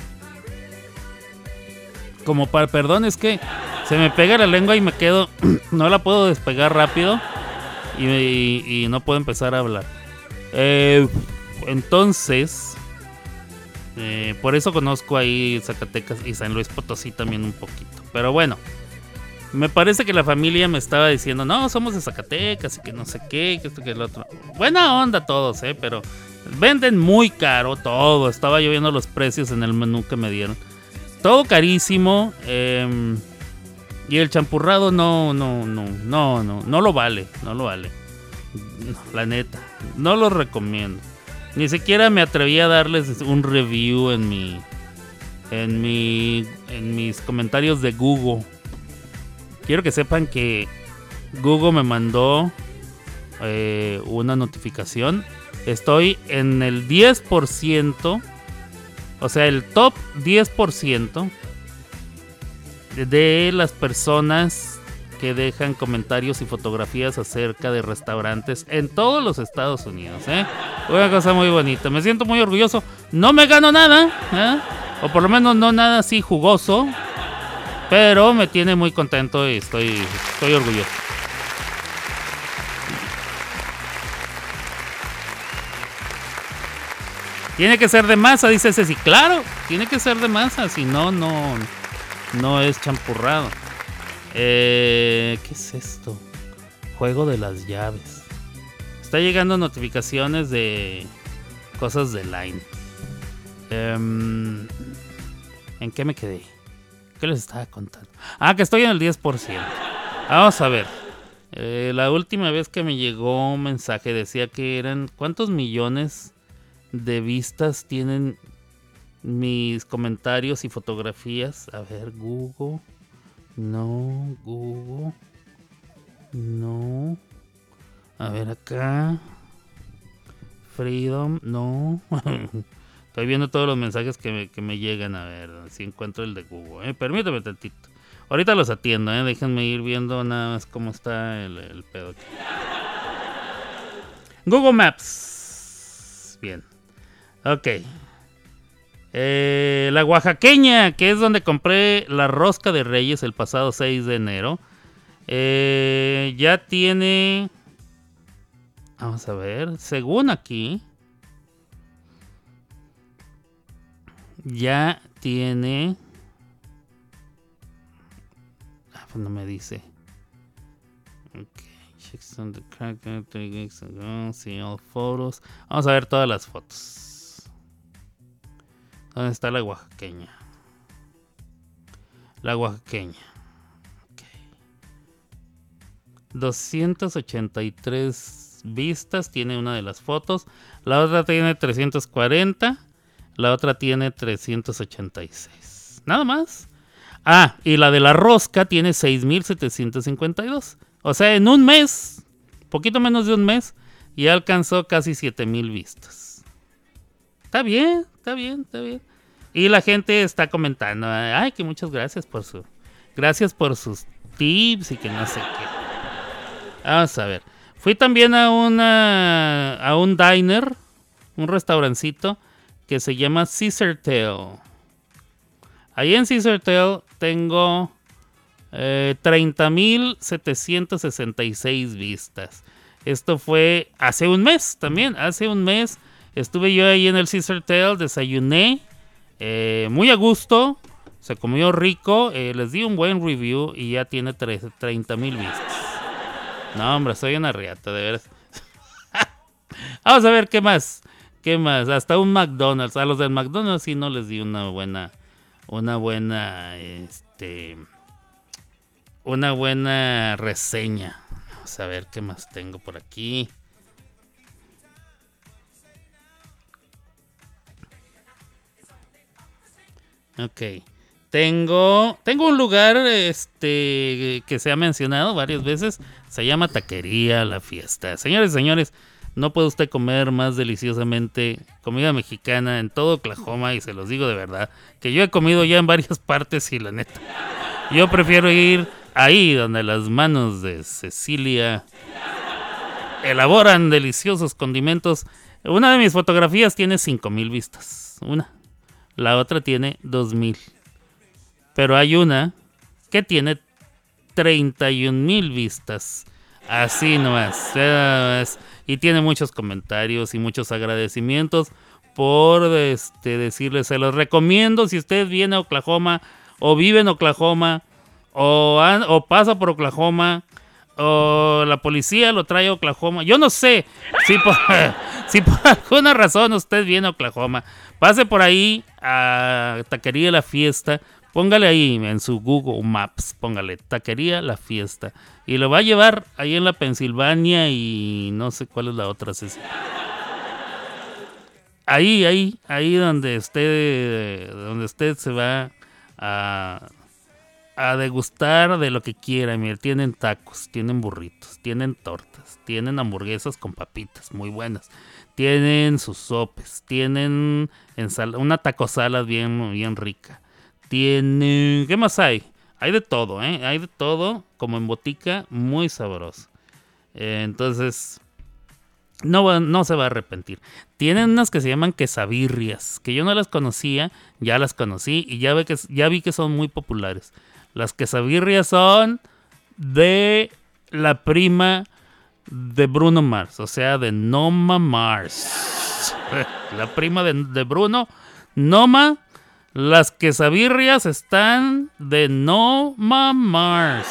Como para, perdón, es que se me pega la lengua y me quedo, no la puedo despegar rápido y, y- y no puedo empezar a hablar. Eh, entonces, eh, por eso conozco ahí Zacatecas y San Luis Potosí también un poquito. Pero bueno, me parece que la familia me estaba diciendo, no, somos de Zacatecas y que no sé qué, que esto que el otro. Buena onda todos, eh, pero venden muy caro todo. Estaba yo viendo los precios en el menú que me dieron. Todo carísimo. em, y el champurrado no, no, no, no, no, no lo vale, no lo vale. La neta, no lo recomiendo. Ni siquiera me atreví a darles un review en mi, en mi, en mis comentarios de Google. Quiero que sepan que Google me mandó eh, una notificación. Estoy en el 10%, o sea, el top 10% de las personas que dejan comentarios y fotografías acerca de restaurantes en todos los Estados Unidos. ¿eh? Una cosa muy bonita. Me siento muy orgulloso. No me gano nada, ¿eh? o por lo menos no nada así jugoso, pero me tiene muy contento y estoy, estoy orgulloso. Tiene que ser de masa, dice Ceci. Claro, tiene que ser de masa, si no, no, no es champurrado. Eh, ¿Qué es esto? Juego de las llaves. Está llegando notificaciones de cosas de Line. Em, ¿En qué me quedé? ¿Qué les estaba contando? Ah, que estoy en el 10%. Vamos a ver. Eh, la última vez que me llegó un mensaje decía que eran... ¿Cuántos millones de vistas tienen mis comentarios y fotografías? A ver, Google. No, Google. No. A ver acá. Freedom, no. Estoy viendo todos los mensajes que me, llegan. A ver si encuentro el de Google. ¿eh? Permítame tantito. Ahorita los atiendo, ¿eh? déjenme ir viendo nada más cómo está el, el pedo aquí. Google Maps. Bien. Ok. Eh, la oaxaqueña, que es donde compré la rosca de Reyes el pasado 6 de enero. Eh, ya tiene... Vamos a ver. Según aquí... ya tiene... Ah, pues no me dice. Ok. checks on the crack, uh, all photos. Vamos a ver todas las fotos. ¿Dónde está la oaxaqueña? La oaxaqueña. Ok. 283 vistas tiene una de las fotos. La otra tiene 340. La otra tiene 386. Nada más. Ah, y la de la rosca tiene 6752. O sea, en un mes, poquito menos de un mes, ya alcanzó casi 7000 vistas. Está bien, está bien, está bien. Y la gente está comentando, ay, que muchas gracias por su gracias por sus tips y que no sé qué. Vamos a ver. Fui también a una a un diner, un restaurancito que se llama Caesar Tail. Ahí en Caesar Tail tengo eh, 30.766 vistas. Esto fue hace un mes también. Hace un mes estuve yo ahí en el Caesar Tail, desayuné eh, muy a gusto. Se comió rico. eh, les di un buen review y ya tiene 30 mil vistas. No, hombre, soy una riata, de veras. Vamos a ver qué más. ¿Qué más? Hasta un McDonald's. A los del McDonald's sí no les di una buena. Una buena. Este. Una buena reseña. Vamos a ver qué más tengo por aquí. Ok. Tengo, tengo un lugar este, que se ha mencionado varias veces. Se llama Taquería La Fiesta. Señores señores, no puede usted comer más deliciosamente comida mexicana en todo Oklahoma. Y se los digo de verdad. Que yo he comido ya en varias partes y la neta. Yo prefiero ir ahí donde las manos de Cecilia elaboran deliciosos condimentos. Una de mis fotografías tiene 5000 vistas. Una. La otra tiene 2000. Pero hay una que tiene 31 mil vistas. Así nomás. nada más. Y tiene muchos comentarios y muchos agradecimientos por este, decirles, se los recomiendo si usted viene a Oklahoma o vive en Oklahoma o, o pasa por Oklahoma o la policía lo trae a Oklahoma. Yo no sé si por, alguna razón usted viene a Oklahoma. Pase por ahí a Taquería La Fiesta. Póngale ahí en su Google Maps, póngale Taquería La Fiesta. Y lo va a llevar ahí en la Pensilvania y no sé cuál es la otra. Ceci. Ahí, ahí, ahí donde usted, donde usted se va a, a degustar de lo que quiera. Mire, tienen tacos, tienen burritos, tienen tortas, tienen hamburguesas con papitas muy buenas. Tienen sus sopes, tienen una taco salad bien, bien rica. Tienen, ¿qué más hay? Hay de todo, ¿eh? Hay de todo, como en botica, muy sabroso. Eh, entonces, no, no se va a arrepentir. Tienen unas que se llaman quesabirrias, que yo no las conocía, ya las conocí y ya, ve que, ya vi que son muy populares. Las quesabirrias son de la prima de Bruno Mars, o sea, de Noma Mars. la prima de, de Bruno, Noma. Las quesabirrias están de Noma Mars.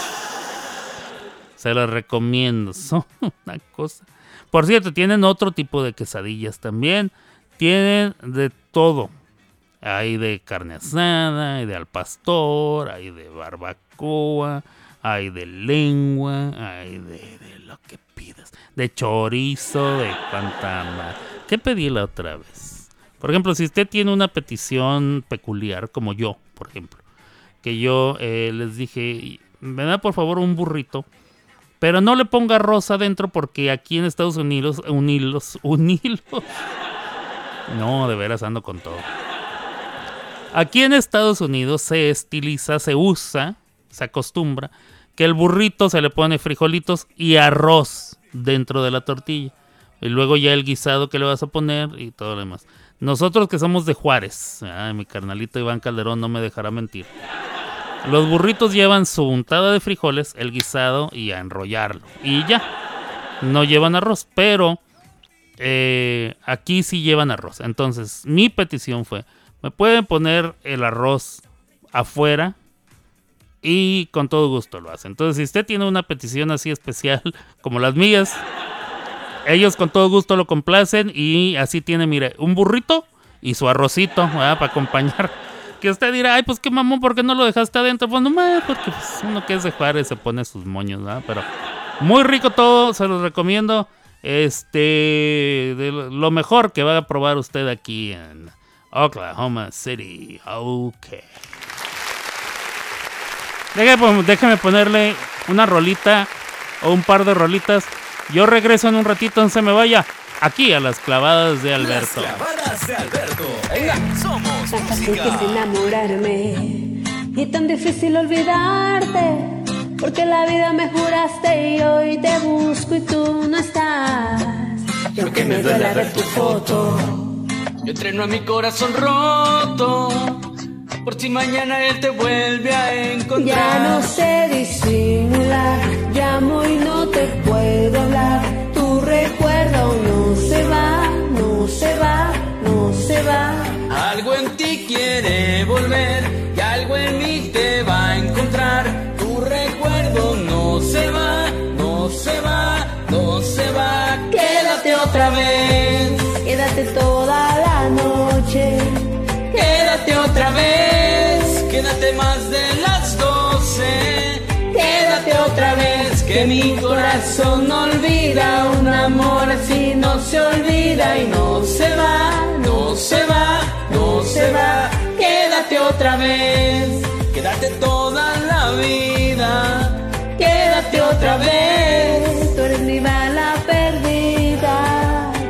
Se las recomiendo. Son una cosa. Por cierto, tienen otro tipo de quesadillas también. Tienen de todo. Hay de carne asada, hay de al pastor, hay de barbacoa, hay de lengua, hay de, de lo que pidas. De chorizo, de pantama. ¿Qué pedí la otra vez? Por ejemplo, si usted tiene una petición peculiar, como yo, por ejemplo, que yo eh, les dije, me da por favor un burrito, pero no le ponga rosa adentro porque aquí en Estados Unidos, unilos, unilos. No, de veras ando con todo. Aquí en Estados Unidos se estiliza, se usa, se acostumbra que el burrito se le pone frijolitos y arroz dentro de la tortilla. Y luego ya el guisado que le vas a poner y todo lo demás. Nosotros que somos de Juárez, ay, mi carnalito Iván Calderón no me dejará mentir. Los burritos llevan su untada de frijoles, el guisado y a enrollarlo. Y ya. No llevan arroz, pero eh, aquí sí llevan arroz. Entonces, mi petición fue, me pueden poner el arroz afuera y con todo gusto lo hacen. Entonces, si usted tiene una petición así especial como las mías, ellos con todo gusto lo complacen y así tiene, mire, un burrito y su arrocito ¿verdad? para acompañar. Que usted dirá, ay, pues qué mamón, ¿por qué no lo dejaste adentro? Pues porque pues, uno que es de Juárez se pone sus moños, ¿verdad? Pero muy rico todo, se los recomiendo. Este, de lo mejor que va a probar usted aquí en Oklahoma City. Ok. Déjame, déjame ponerle una rolita o un par de rolitas. Yo regreso en un ratito, no se me vaya. Aquí a las clavadas de Las Alberto. clavadas de Alberto. En Somos Tan fácil que es Música. enamorarme y tan difícil olvidarte. Porque la vida me juraste y hoy te busco y tú no estás. Y aunque me duele ver tu foto, Yo entreno a mi corazón roto. Por si mañana él te vuelve a encontrar. ya no sé disimular. Llamo y no te puedo hablar. Tu recuerdo no se va, no se va, no se va. Algo en ti quiere volver y algo en mí te va a encontrar. Tu recuerdo no se va, no se va, no se va. Quédate otra vez, Quédate toda otra vez, quédate más de las doce. Quédate otra vez, que mi corazón no olvida un amor así no se olvida y no se va, no se va, no se va. Quédate otra vez, quédate toda la vida. Quédate otra vez, Tú eres mi bala perdida.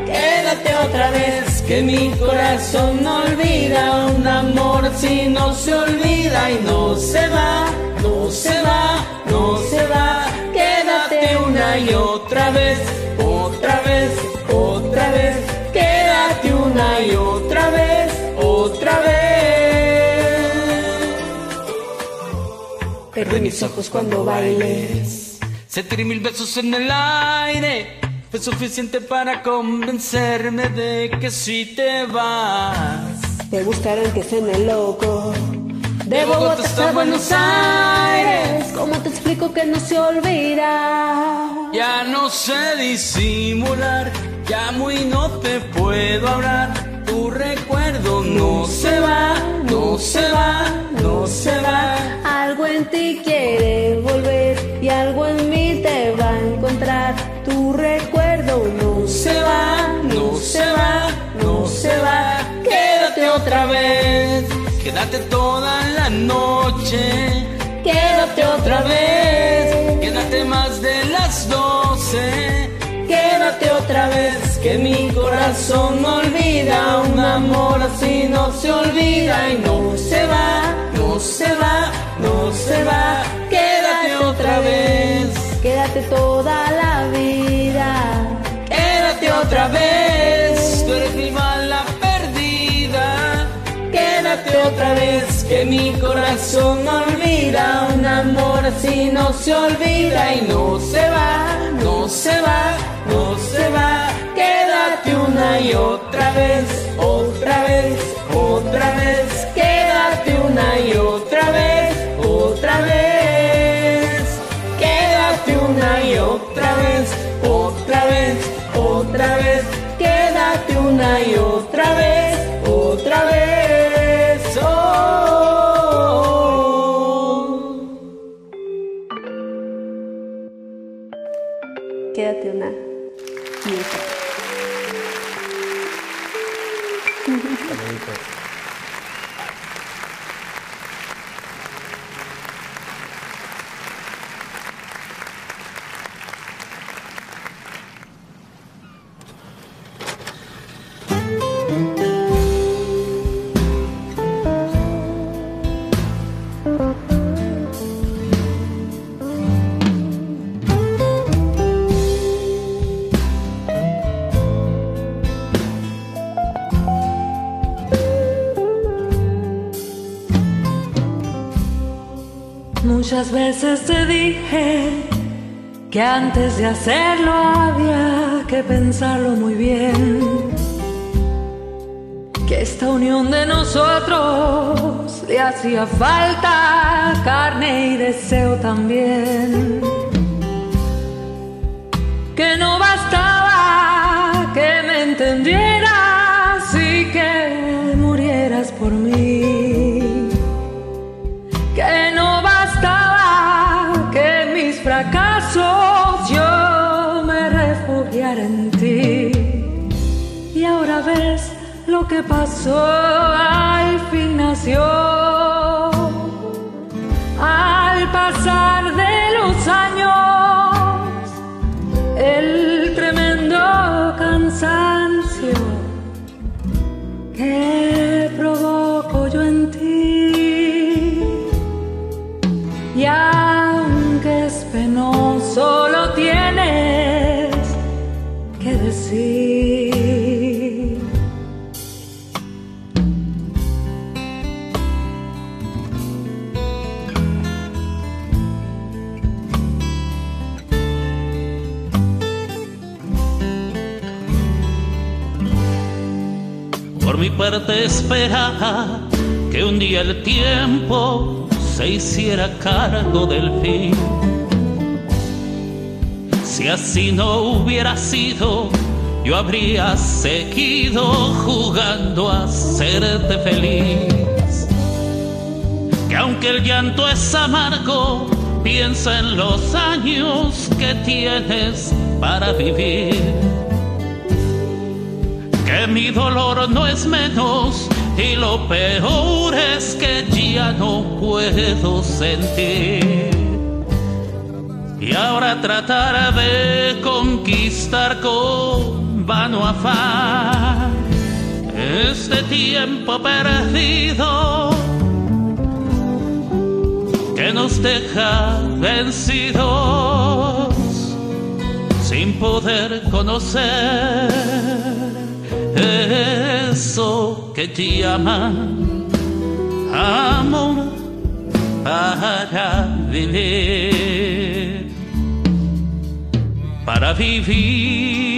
quédate otra vez, que mi corazón no olvida un amor si no se olvida y no se va, no se va, no se va. Quédate una y otra vez, otra vez, otra vez. Quédate una y otra vez, otra vez. Perdí mis ojos cuando bailes. Sentir mil besos en el aire fue suficiente para convencerme de que si te vas. Te buscarán que se loco. De Bogotá hasta Buenos Aires. ¿Cómo te explico que no se olvida? Ya no sé disimular, llamo y no te puedo hablar. Tu recuerdo no se va, no se va, no se va. Algo en ti quiere volver y algo en mí te va a encontrar. Tu recuerdo no Se va, no se va, no se va. Quédate otra vez, quédate toda la noche. Quédate otra vez, quédate más de las doce. Quédate otra vez, que mi corazón no olvida un amor así no se olvida y no se va, no se va, no se va. Quédate otra vez. Quédate toda la vida. Otra vez, tú eres mi bala perdida. Quédate otra vez, que mi corazón no olvida un amor así no se olvida y no se va, no se va, no te dije que antes de hacerlo había que pensarlo muy bien. Que esta unión de nosotros le hacía falta carne y deseo también. Que no bastaba que me entendieras que pasó, al fin nació. Al pasar Parte esperaba que un día el tiempo se hiciera cargo del fin. Si así no hubiera sido, yo habría seguido jugando a hacerte feliz. Que aunque el llanto es amargo, piensa en los años que tienes para vivir mi dolor no es menos y lo peor es que ya no puedo sentir. Y ahora tratar de conquistar con vano afán este tiempo perdido que nos deja vencidos sin poder conocer eso que te llaman amor para vivir, para vivir.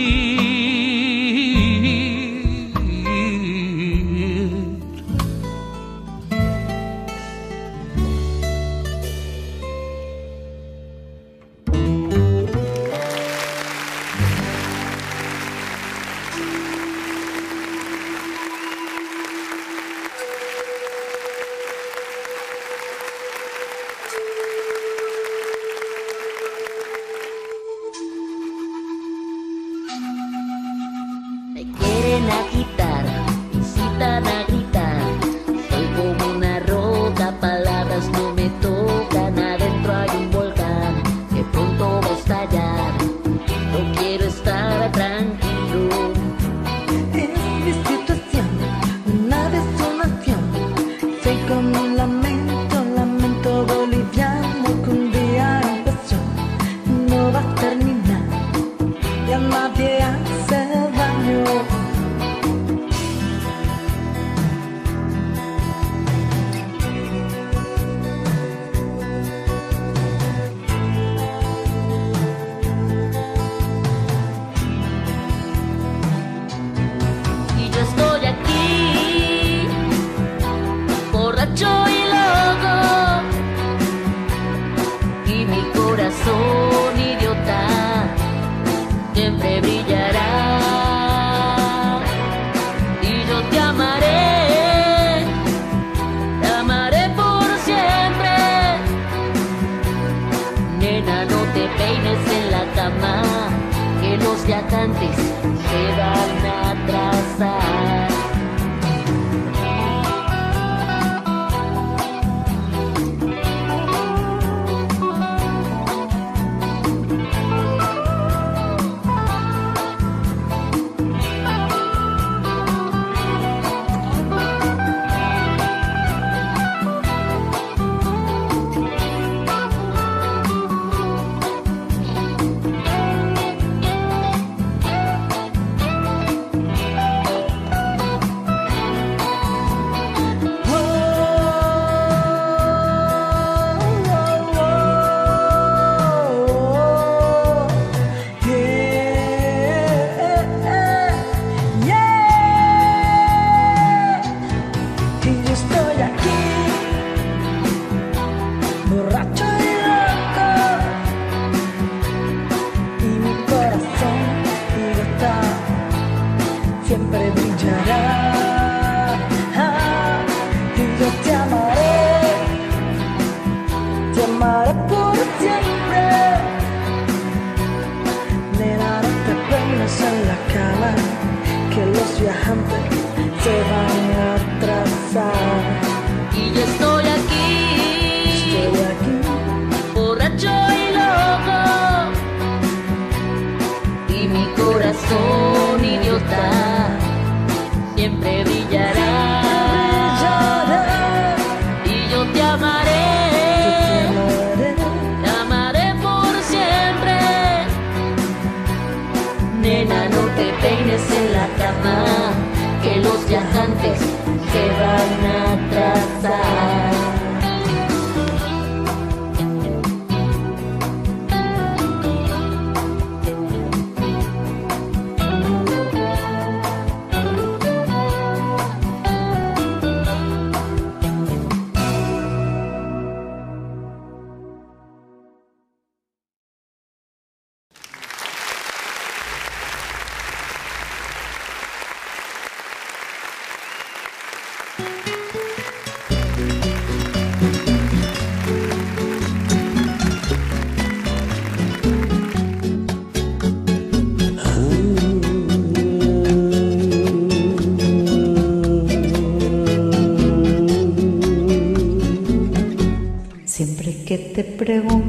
te pregunto.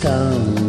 Come.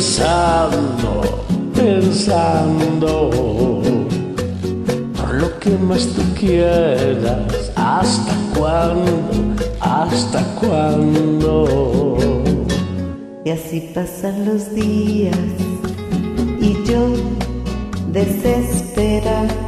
pensando, pensando, por lo que más tú quieras, hasta cuándo, hasta cuándo. Y así pasan los días y yo desesperada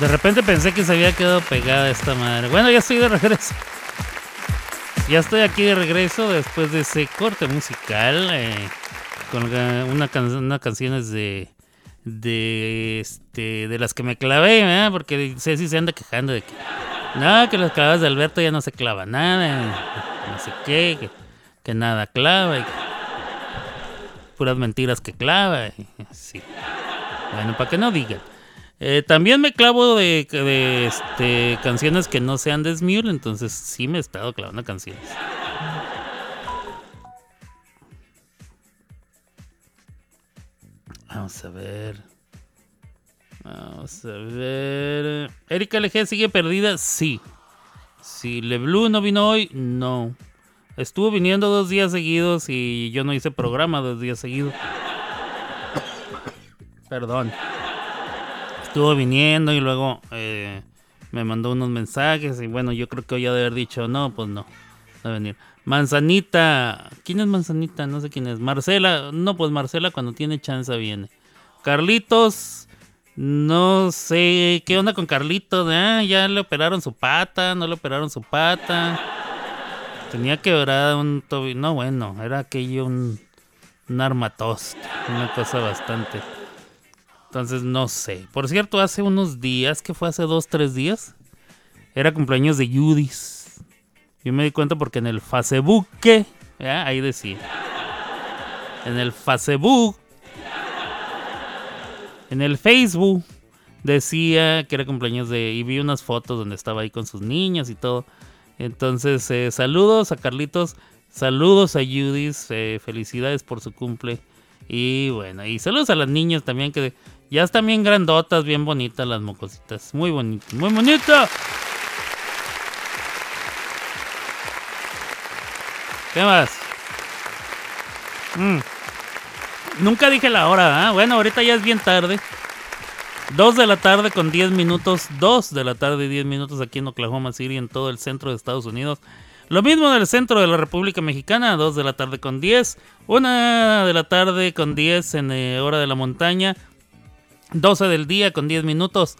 De repente pensé que se había quedado pegada esta madre. Bueno, ya estoy de regreso. Ya estoy aquí de regreso después de ese corte musical. eh, con una, can- una canciones de. De este. De las que me clavé, ¿verdad? Porque Ceci se anda quejando de que. No, que las clavadas de Alberto ya no se clava nada. No sé qué. Que, que nada clava. puras mentiras que clava. Sí. Bueno, para que no digan. Eh, también me clavo de, este, canciones que no sean de Smule, entonces sí me he estado clavando canciones. Vamos a ver. Vamos a ver. ¿Erika LG sigue perdida? Sí. Si LeBlue no vino hoy, no. Estuvo viniendo dos días seguidos y yo no hice programa dos días seguidos. Perdón. Estuvo viniendo y luego eh, me mandó unos mensajes y bueno, yo creo que hoy ha de haber dicho, no, pues no, no venir. Manzanita, ¿quién es Manzanita? No sé quién es. Marcela, no, pues Marcela cuando tiene chance viene. Carlitos, no sé, ¿qué onda con Carlitos? Ah, ya le operaron su pata, no le operaron su pata. Tenía quebrada un tobillo, no bueno, era aquello un, un armatost, una cosa bastante. Entonces no sé. Por cierto, hace unos días, que fue hace dos, tres días, era cumpleaños de Judis. Yo me di cuenta porque en el Facebook, ¿ya? ahí decía. En el Facebook, en el Facebook, decía que era cumpleaños de... Y vi unas fotos donde estaba ahí con sus niñas y todo. Entonces, eh, saludos a Carlitos, saludos a Judis, eh, felicidades por su cumple. Y bueno, y saludos a las niñas también que ya están bien grandotas, bien bonitas las mocositas. Muy bonitas, muy bonitas. ¿Qué más? Mm. Nunca dije la hora, ¿ah? Bueno, ahorita ya es bien tarde. 2 de la tarde con 10 minutos. 2 de la tarde y 10 minutos aquí en Oklahoma City, en todo el centro de Estados Unidos. Lo mismo en el centro de la República Mexicana, 2 de la tarde con 10. 1 de la tarde con 10 en eh, hora de la montaña. 12 del día con 10 minutos.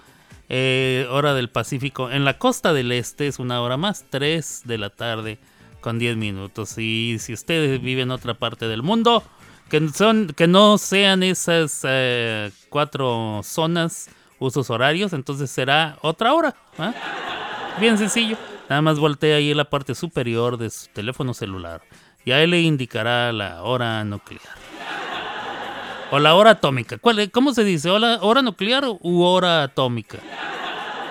eh, hora del Pacífico. En la costa del este es una hora más. 3 de la tarde con 10 minutos. Y si ustedes viven en otra parte del mundo, que, son, que no sean esas eh, cuatro zonas, usos horarios, entonces será otra hora. ¿ah? Bien sencillo. Nada más voltea ahí en la parte superior de su teléfono celular. Y ahí le indicará la hora nuclear. O la hora atómica. ¿Cómo se dice? ¿Hora, ¿Hora nuclear u hora atómica?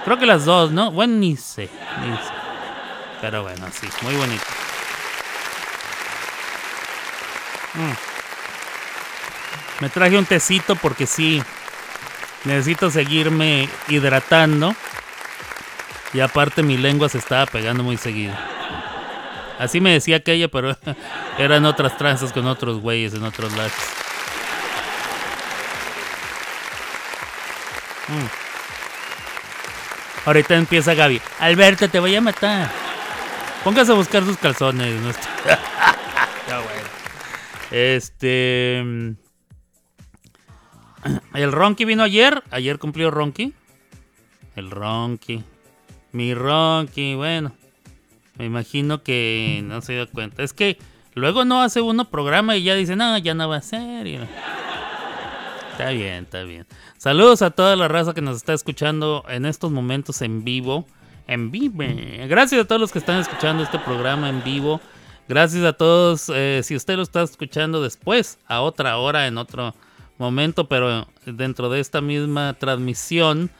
Creo que las dos, ¿no? Bueno, ni sé. Ni sé. Pero bueno, sí, muy bonito. Mm. Me traje un tecito porque sí, necesito seguirme hidratando. Y aparte mi lengua se estaba pegando muy seguido. Así me decía aquella, pero eran otras tranzas con otros güeyes en otros lados. Mm. Ahorita empieza Gaby. Alberto, te voy a matar. Póngase a buscar sus calzones. ¿no? Bueno. Este. mm, El Ronky vino ayer. Ayer cumplió Ronky. El Ronky. Mi Ronky, bueno. Me imagino que no se dio cuenta. Es que luego no hace uno programa y ya dice, no, ya no va a ser. Está bien, está bien. Saludos a toda la raza que nos está escuchando en estos momentos en vivo. En vivo. Gracias a todos los que están escuchando este programa en vivo. Gracias a todos. eh, si usted lo está escuchando después, a otra hora, en otro momento, pero dentro de esta misma transmisión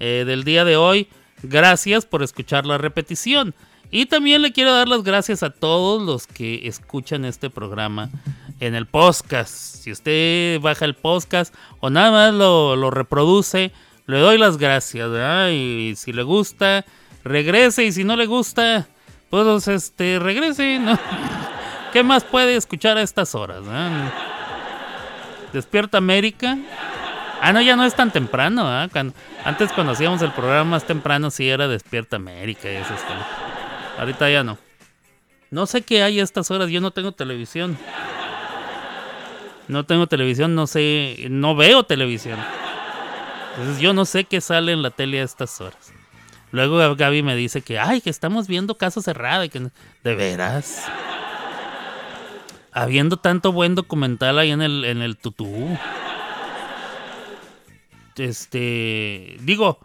eh, del día de hoy, gracias por escuchar la repetición. Y también le quiero dar las gracias a todos los que escuchan este programa en el podcast. Si usted baja el podcast o nada más lo, reproduce, le doy las gracias. ¿verdad? Y si le gusta, regrese. Y si no le gusta, pues este, regrese. ¿no? ¿Qué más puede escuchar a estas horas? verdad? Despierta América. Ah, no, ya no es tan temprano. ¿ah? Cuando- antes cuando hacíamos el programa más temprano sí era Despierta América y. Ahorita ya no. No sé qué hay a estas horas. Yo no tengo televisión. No tengo televisión, no sé. No veo televisión. Entonces yo no sé qué sale en la tele a estas horas. Luego Gaby me dice que, ay, que estamos viendo caso cerrado y que de veras. Habiendo tanto buen documental ahí en el, en el tutú. Este, digo,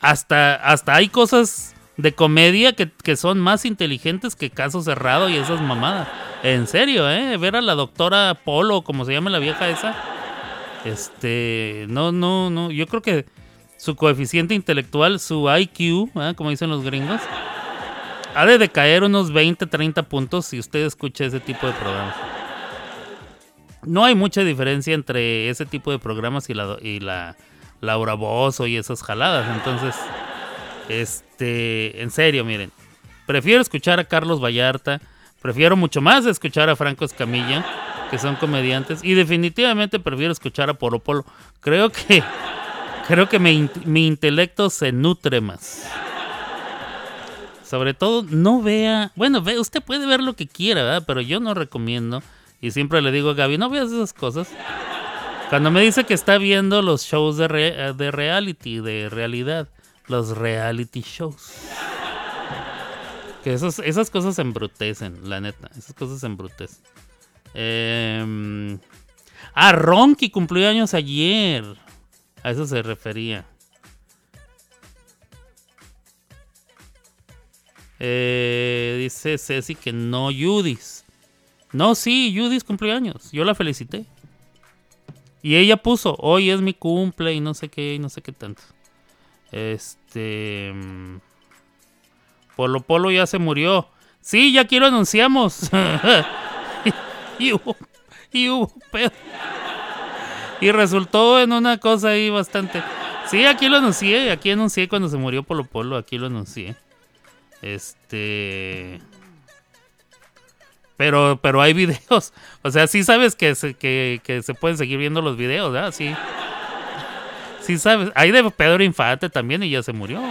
hasta, hasta hay cosas de comedia que, que son más inteligentes que caso cerrado y esas mamadas. En serio, ¿eh? Ver a la doctora Polo, como se llama la vieja esa. Este, no, no, no. Yo creo que su coeficiente intelectual, su IQ, ¿eh? como dicen los gringos, ha de decaer unos 20, 30 puntos si usted escucha ese tipo de programas. No hay mucha diferencia entre ese tipo de programas y la, y la Laura Bozo y esas jaladas. Entonces, este, en serio, miren. Prefiero escuchar a Carlos Vallarta. Prefiero mucho más escuchar a Franco Escamilla, que son comediantes. Y definitivamente prefiero escuchar a Polo Polo. Creo que, creo que mi, in- mi intelecto se nutre más. Sobre todo, no vea. Bueno, ve, usted puede ver lo que quiera, ¿verdad? Pero yo no recomiendo. Y siempre le digo a Gaby, no veas esas cosas. Cuando me dice que está viendo los shows de reality, de realidad, los reality shows. Que esos- esas cosas embrutecen, la neta. Esas cosas embrutecen. Eh, ah, Ronky cumplió años ayer. A eso se refería. Eh, dice Ceci que no, Judis. No, sí, Judis cumplió años. Yo la felicité. Y ella puso, hoy es mi cumple y no sé qué, y no sé qué tanto. Este... mm, Polo Polo ya se murió. Sí, ya lo anunciamos. y, hubo, y hubo pedo. Y resultó en una cosa ahí bastante... Sí, aquí lo anuncié, aquí anuncié cuando se murió Polo Polo, aquí lo anuncié. Este... Pero, pero hay videos. O sea, sí sabes que se, que se pueden seguir viendo los videos, ¿verdad? Sí. Sí sabes. Hay de Pedro Infante también y ya se murió.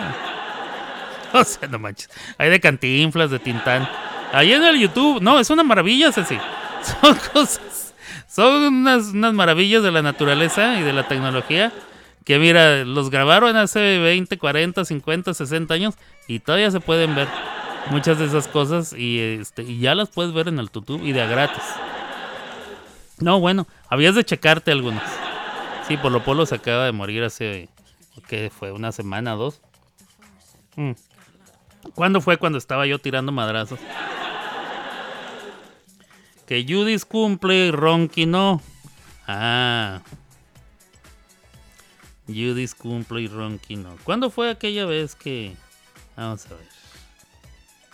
O sea, no manches. Hay de Cantinflas, de Tintán. Ahí en el YouTube. No, es una maravilla, Ceci. Son cosas. Son unas, unas maravillas de la naturaleza y de la tecnología. Que mira, los grabaron hace 20, 40, 50, 60 años. Y todavía se pueden ver muchas de esas cosas. Y, este, y ya las puedes ver en el YouTube y de a gratis. No, bueno, habías de checarte algunos. Sí, Polo Polo se acaba de morir hace. ¿Qué fue? ¿Una semana, dos? Mm. ¿Cuándo fue cuando estaba yo tirando madrazos? Que Judith cumple y Ronky no. Ah. Judith cumple y Ronky no. ¿Cuándo fue aquella vez que.? Vamos a ver.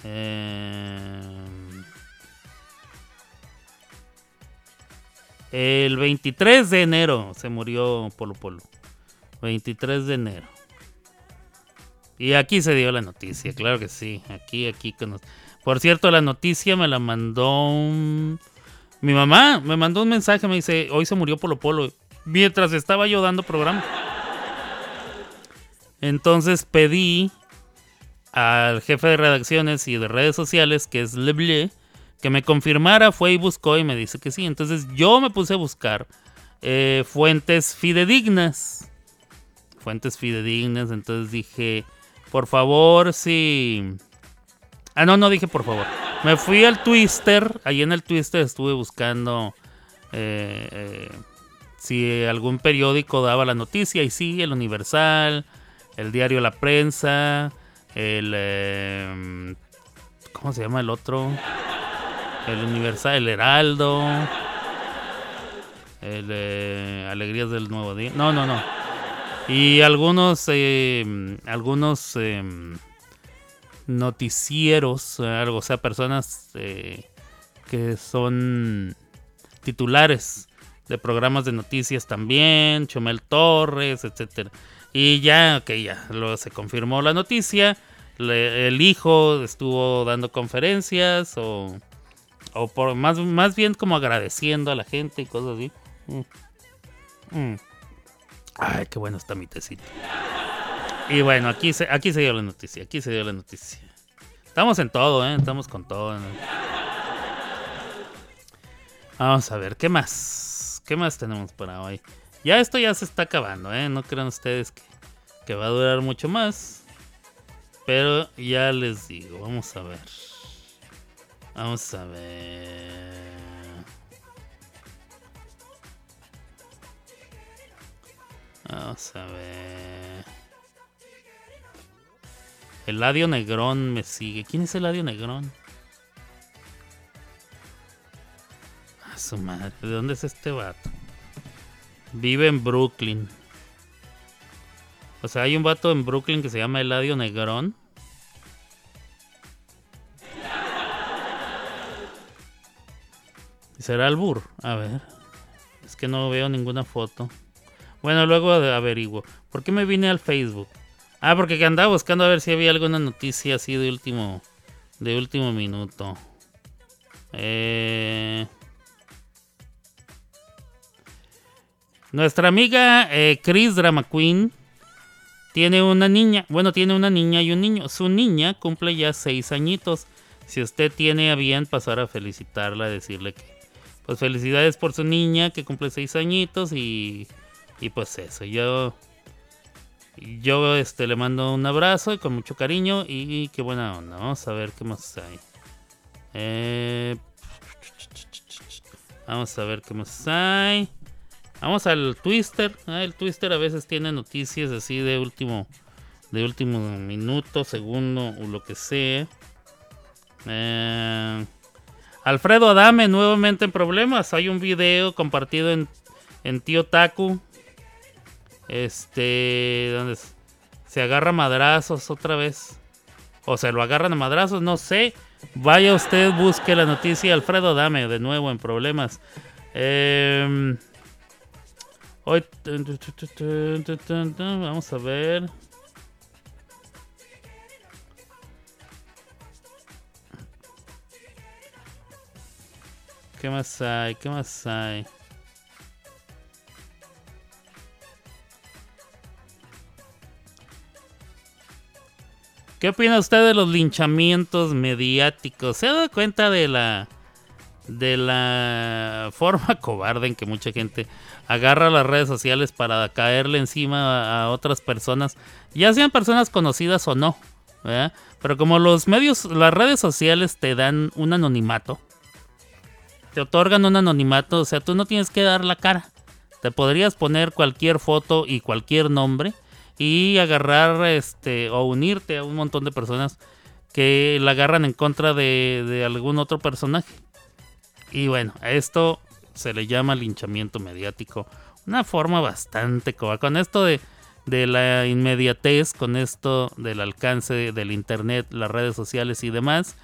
Em, El 23 de enero se murió Polo Polo. 23 de enero. Y aquí se dio la noticia, claro que sí. Aquí, aquí. con Por cierto, la noticia me la mandó mi mamá. Me mandó un mensaje, me dice, hoy se murió Polo Polo. Mientras estaba yo dando programa. Entonces pedí al jefe de redacciones y de redes sociales, que es Leble, que me confirmara, fue y buscó y me dice que sí. Entonces yo me puse a buscar eh, fuentes fidedignas. Fuentes fidedignas. Entonces dije, por favor, si... Ah, no, no dije por favor. Me fui al Twister. Ahí en el Twister estuve buscando eh, eh, si algún periódico daba la noticia. Y sí, el Universal, el diario La Prensa, el... eh, ¿Cómo se llama el otro? El Universal, el Heraldo. Eh, Alegrías del Nuevo Día. No, no, no. Y algunos, eh, algunos eh, noticieros, algo, o sea, personas que son titulares de programas de noticias también, Chumel Torres, etcétera. Y ya, ok, ya, luego se confirmó la noticia. Le- el hijo estuvo dando conferencias o, o por más, más bien como agradeciendo a la gente y cosas así. Mm. Mm. Ay, qué bueno está mi tecito. Y bueno, aquí se, aquí se dio la noticia, aquí se dio la noticia. Estamos en todo, ¿eh? Estamos con todo. Vamos a ver, ¿qué más? ¿Qué más tenemos para hoy? Ya esto ya se está acabando, ¿eh? No crean ustedes que, que va a durar mucho más. Pero ya les digo, vamos a ver. Vamos a ver. Vamos a ver. Eladio Negrón me sigue. ¿Quién es Eladio Negrón? A su madre. ¿De dónde es este vato? Vive en Brooklyn. O sea, hay un vato en Brooklyn que se llama Eladio Negrón. ¿Será el? A ver. Es que no veo ninguna foto. Bueno, luego averiguo. ¿Por qué me vine al Facebook? Ah, porque andaba buscando a ver si había alguna noticia así de último. De último minuto. Eh... Nuestra amiga eh, Chris Drama Queen tiene una niña. Bueno, tiene una niña y un niño. Su niña cumple ya seis añitos. Si usted tiene a bien pasar a felicitarla, decirle que. Pues felicidades por su niña que cumple seis añitos y. Y pues eso. Yo. Yo este, le mando un abrazo y con mucho cariño y qué buena onda. Vamos a ver qué más hay. Eh, vamos a ver qué más hay. Vamos al Twister. Ah, el Twister a veces tiene noticias así de último, de último minuto, segundo o lo que sea. Eh, Alfredo Adame nuevamente en problemas. Hay un video compartido en, Tío Taku. Este, donde se agarra madrazos otra vez. O se lo agarran a madrazos, no sé. Vaya usted, busque la noticia. Alfredo Adame de nuevo en problemas. Eh, Hoy. Vamos a ver. ¿Qué más hay? ¿Qué más hay? ¿Qué opina usted de los linchamientos mediáticos? ¿Se ha dado cuenta de la de la forma cobarde en que mucha gente agarra las redes sociales para caerle encima a, otras personas, ya sean personas conocidas o no. Pero como los medios, las redes sociales te dan un anonimato, te otorgan un anonimato, o sea, tú no tienes que dar la cara. Te podrías poner cualquier foto y cualquier nombre y agarrar este o unirte a un montón de personas que la agarran en contra de, de algún otro personaje. Y bueno, a esto se le llama linchamiento mediático. Una forma bastante cobarde. Con esto de, la inmediatez, con esto del alcance del internet, las redes sociales y demás,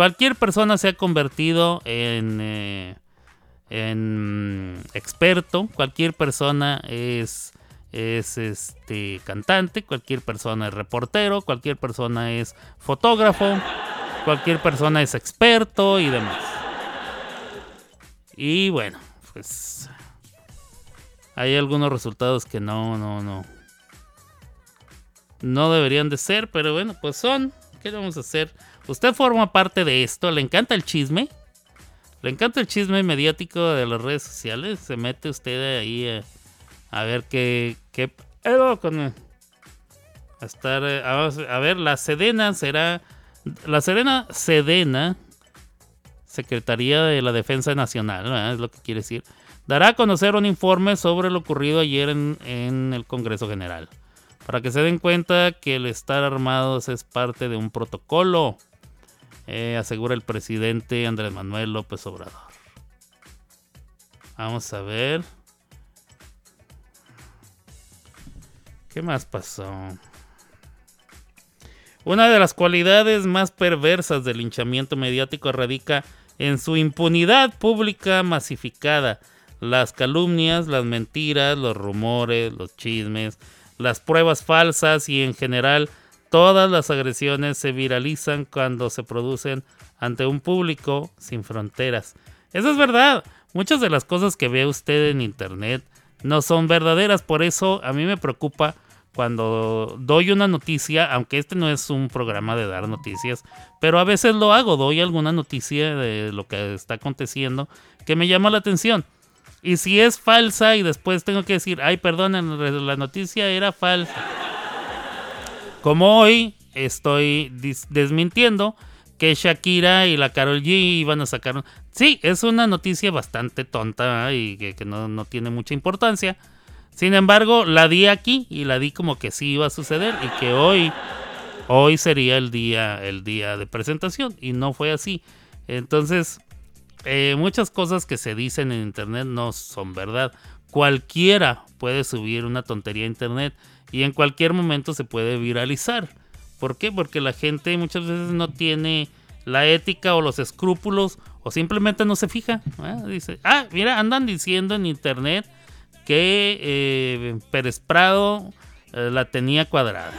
cualquier persona se ha convertido en, eh, experto, cualquier persona es, es este cantante, cualquier persona es reportero, cualquier persona es fotógrafo, cualquier persona es experto y demás. Y bueno, pues hay algunos resultados que no, no, no. No deberían de ser, pero bueno, pues son. ¿Qué vamos a hacer? Usted forma parte de esto, le encanta el chisme. Le encanta el chisme mediático de las redes sociales. Se mete usted ahí a, ver qué, qué con a estar eh, a, ver la Sedena será la Serena Sedena Secretaría de la Defensa Nacional, es lo que quiere decir, dará a conocer un informe sobre lo ocurrido ayer en, el Congreso General, para que se den cuenta que el estar armados es parte de un protocolo, eh, asegura el presidente Andrés Manuel López Obrador. Vamos a ver. ¿Qué más pasó? Una de las cualidades más perversas del linchamiento mediático radica en su impunidad pública masificada. Las calumnias, las mentiras, los rumores, los chismes, las pruebas falsas y en general todas las agresiones se viralizan cuando se producen ante un público sin fronteras. Eso es verdad. Muchas de las cosas que ve usted en internet no son verdaderas. Por eso a mí me preocupa cuando doy una noticia, aunque este no es un programa de dar noticias, pero a veces lo hago, doy alguna noticia de lo que está aconteciendo que me llama la atención. Y si es falsa y después tengo que decir, ay, perdón, la noticia era falsa. Como hoy estoy desmintiendo que Shakira y la Carol G iban a sacar... Sí, es una noticia bastante tonta y que, que no, no tiene mucha importancia. Sin embargo, la di aquí y la di como que sí iba a suceder y que hoy, hoy sería el día, el día de presentación y no fue así. Entonces, eh, muchas cosas que se dicen en internet no son verdad. Cualquiera puede subir una tontería a internet y en cualquier momento se puede viralizar. ¿Por qué? Porque la gente muchas veces no tiene la ética o los escrúpulos o simplemente no se fija. ¿eh? Dice, ah, mira, andan diciendo en internet que eh, Pérez Prado eh, la tenía cuadrada.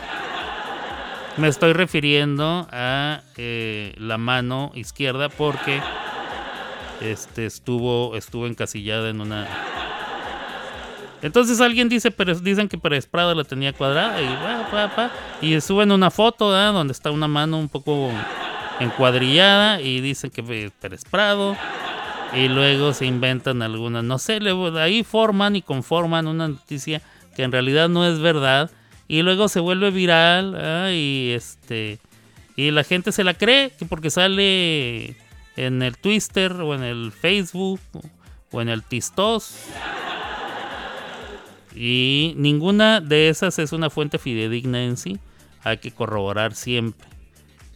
Me estoy refiriendo a eh, la mano izquierda porque este estuvo estuvo encasillada en una entonces alguien dice pero dicen que Pérez Prado la tenía cuadrada y suben una foto donde está una mano un poco encuadrillada y dicen que fue Pérez Prado. Y luego se inventan algunas. No sé ahí forman y conforman una noticia que en realidad no es verdad. Y luego se vuelve viral ¿verdad? y este y la gente se la cree que porque sale en el Twitter o en el Facebook o en el Tistos. Y ninguna de esas es una fuente fidedigna en sí. Hay que corroborar siempre.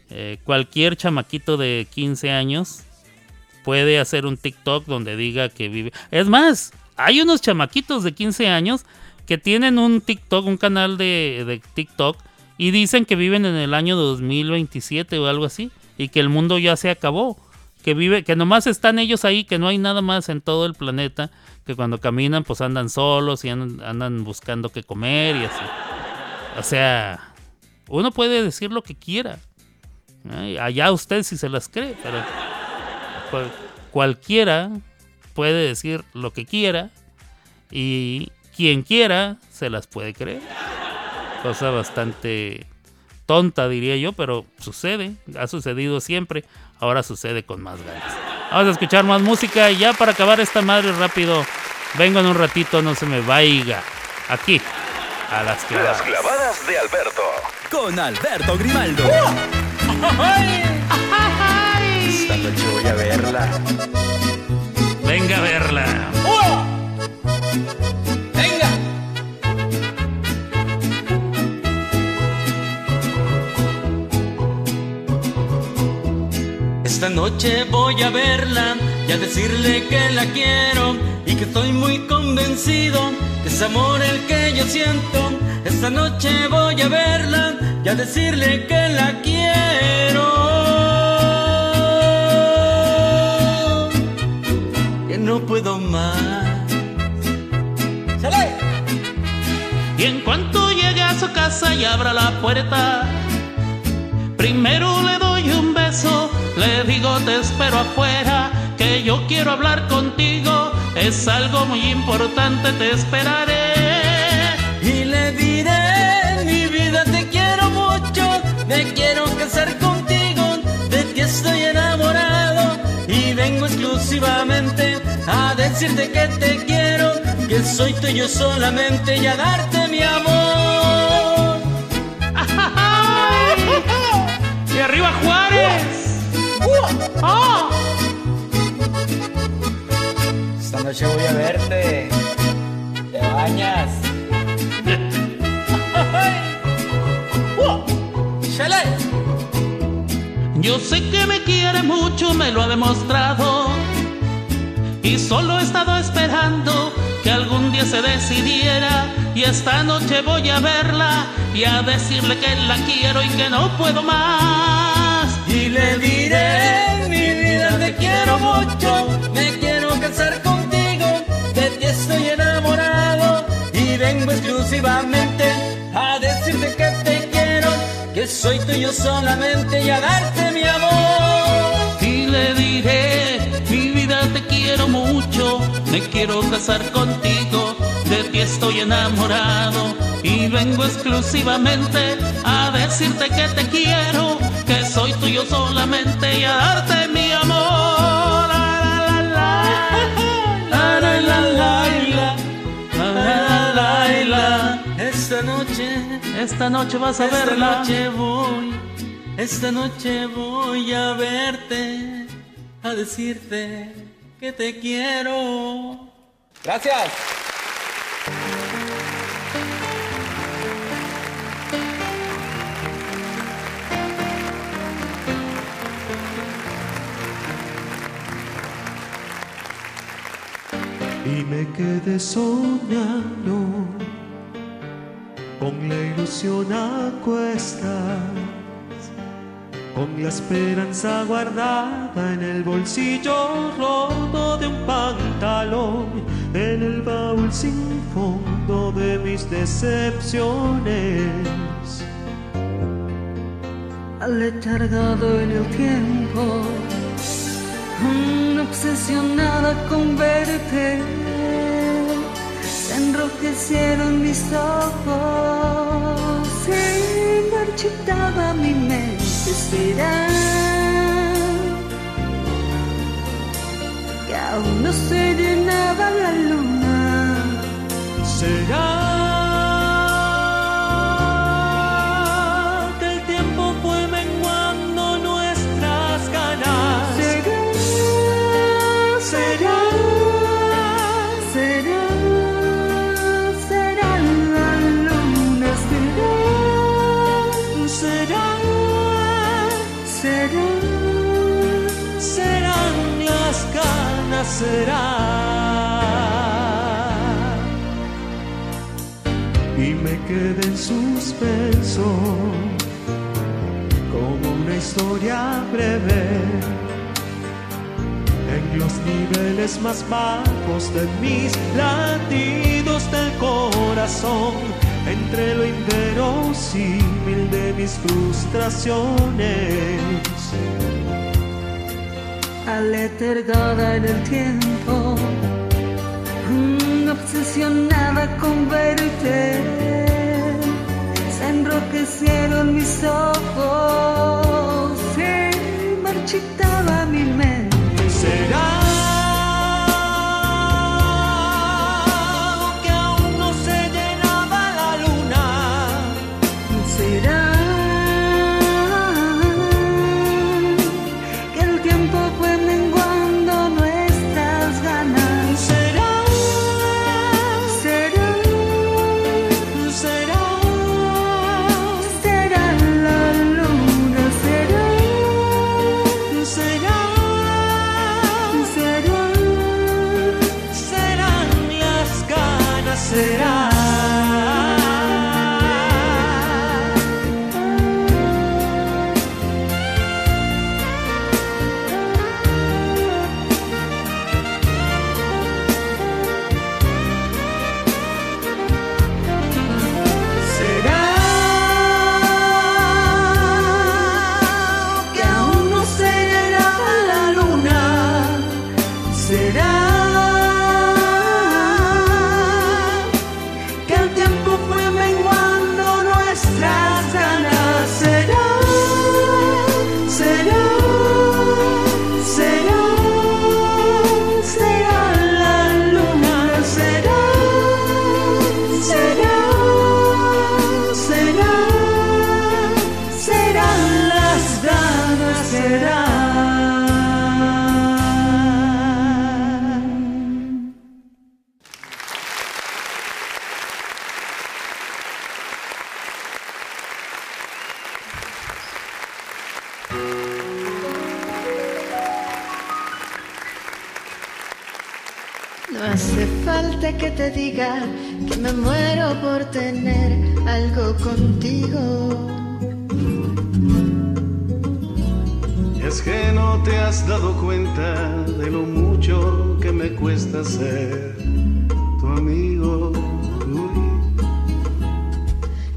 Eh, cualquier chamaquito de 15 años puede hacer un TikTok donde diga que vive. Es más, hay unos chamaquitos de 15 años que tienen un TikTok, un canal de, de TikTok y dicen que viven en el año 2027 o algo así y que el mundo ya se acabó. Que vive, que nomás están ellos ahí, que no hay nada más en todo el planeta, que cuando caminan pues andan solos y andan, buscando qué comer y así. O sea, uno puede decir lo que quiera. ¿eh? Allá usted si se las cree, pero cual- cualquiera puede decir lo que quiera y quien quiera se las puede creer. Cosa bastante tonta diría yo, pero sucede, ha sucedido siempre, ahora sucede con más ganas. Vamos a escuchar más música y ya para acabar esta madre rápido, vengo en un ratito, no se me vaya. Aquí, a las Las clavadas. clavadas de Alberto. Con Alberto Grimaldo. Esta noche voy a verla. Venga a verla. Esta noche voy a verla y a decirle que la quiero y que estoy muy convencido que es amor el que yo siento. Esta noche voy a verla y a decirle que la quiero. Que no puedo más. ¡Sale! Y en cuanto llegue a su casa y abra la puerta, primero le doy un beso, le digo te espero afuera, que yo quiero hablar contigo, es algo muy importante, te esperaré. Y le diré, mi vida te quiero mucho, me quiero casar contigo, de ti estoy enamorado y vengo exclusivamente a decirte que te quiero, que soy tuyo solamente y a darte mi amor. ¡Y arriba Juárez! ¡Ah! Esta noche voy a verte. Te bañas. ¡Chale! Yo sé que me quiere mucho, me lo ha demostrado. Y solo he estado esperando que algún día se decidiera. Y esta noche voy a verla y a decirle que la quiero y que no puedo más. Y le diré, mucho, me quiero casar contigo, de ti estoy enamorado y vengo exclusivamente a decirte que te quiero, que soy tuyo solamente y a darte mi amor. Y le diré, mi vida te quiero mucho, me quiero casar contigo, de ti estoy enamorado y vengo exclusivamente a decirte que te quiero, que soy tuyo solamente y a darte mi Esta noche Esta noche vas a esta verla. noche voy, esta noche voy a verte, a decirte que te quiero. Gracias. y me quedé soñando con la ilusión a cuestas, con la esperanza guardada en el bolsillo roto de un pantalón, en el baúl sin fondo de mis decepciones. aletargado en el tiempo, obsesionada con verte, se enrojecieron mis ojos, se marchitaba mi mente, será que aún no se llenaba la luna, ¿Será será. Y me quedé en suspenso, como una historia breve, en los niveles más bajos de mis latidos del corazón, entre lo inverosímil de mis frustraciones. Aletargada en el tiempo, obsesionada con verte, se enrojecieron mis ojos, se marchitaba mi mente. ¿Será te diga que me muero por tener algo contigo. Es que no te has dado cuenta de lo mucho que me cuesta ser tu amigo. Uy.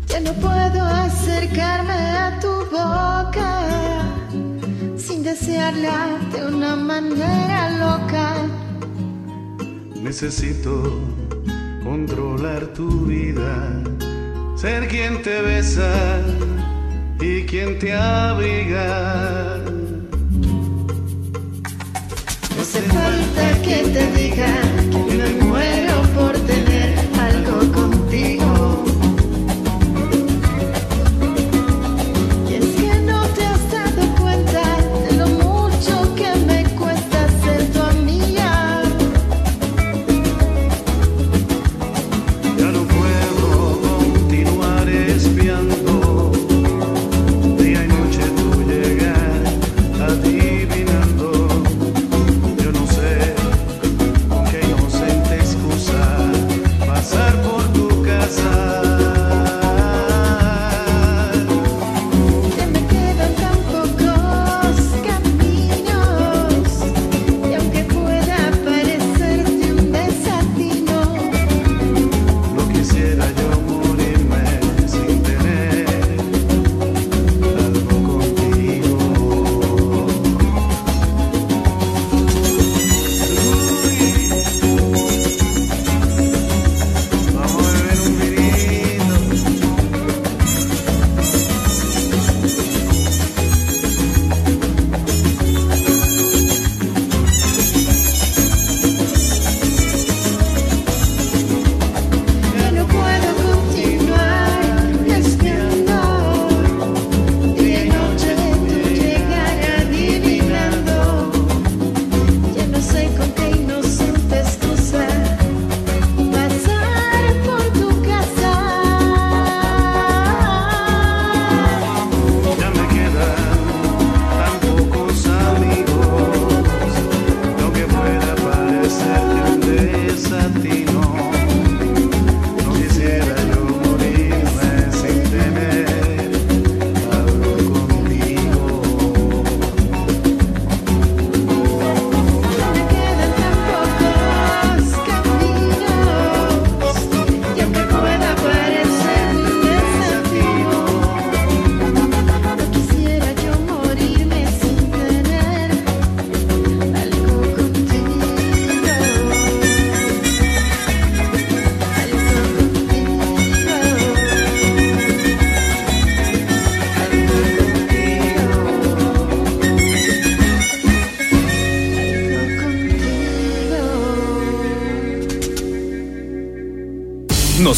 Ya no puedo acercarme a tu boca sin desearla de una manera loca. Necesito controlar tu vida, ser quien te besa y quien te abriga. No hace falta que te diga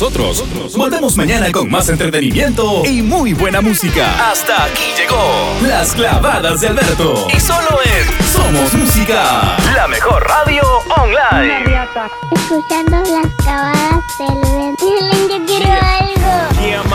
Nosotros volvemos mañana con más entretenimiento y muy buena música. Hasta aquí llegó Las Clavadas de Alberto. Y solo en Somos Música, la mejor radio online. Escuchando las cavadas del vento. Yo quiero algo.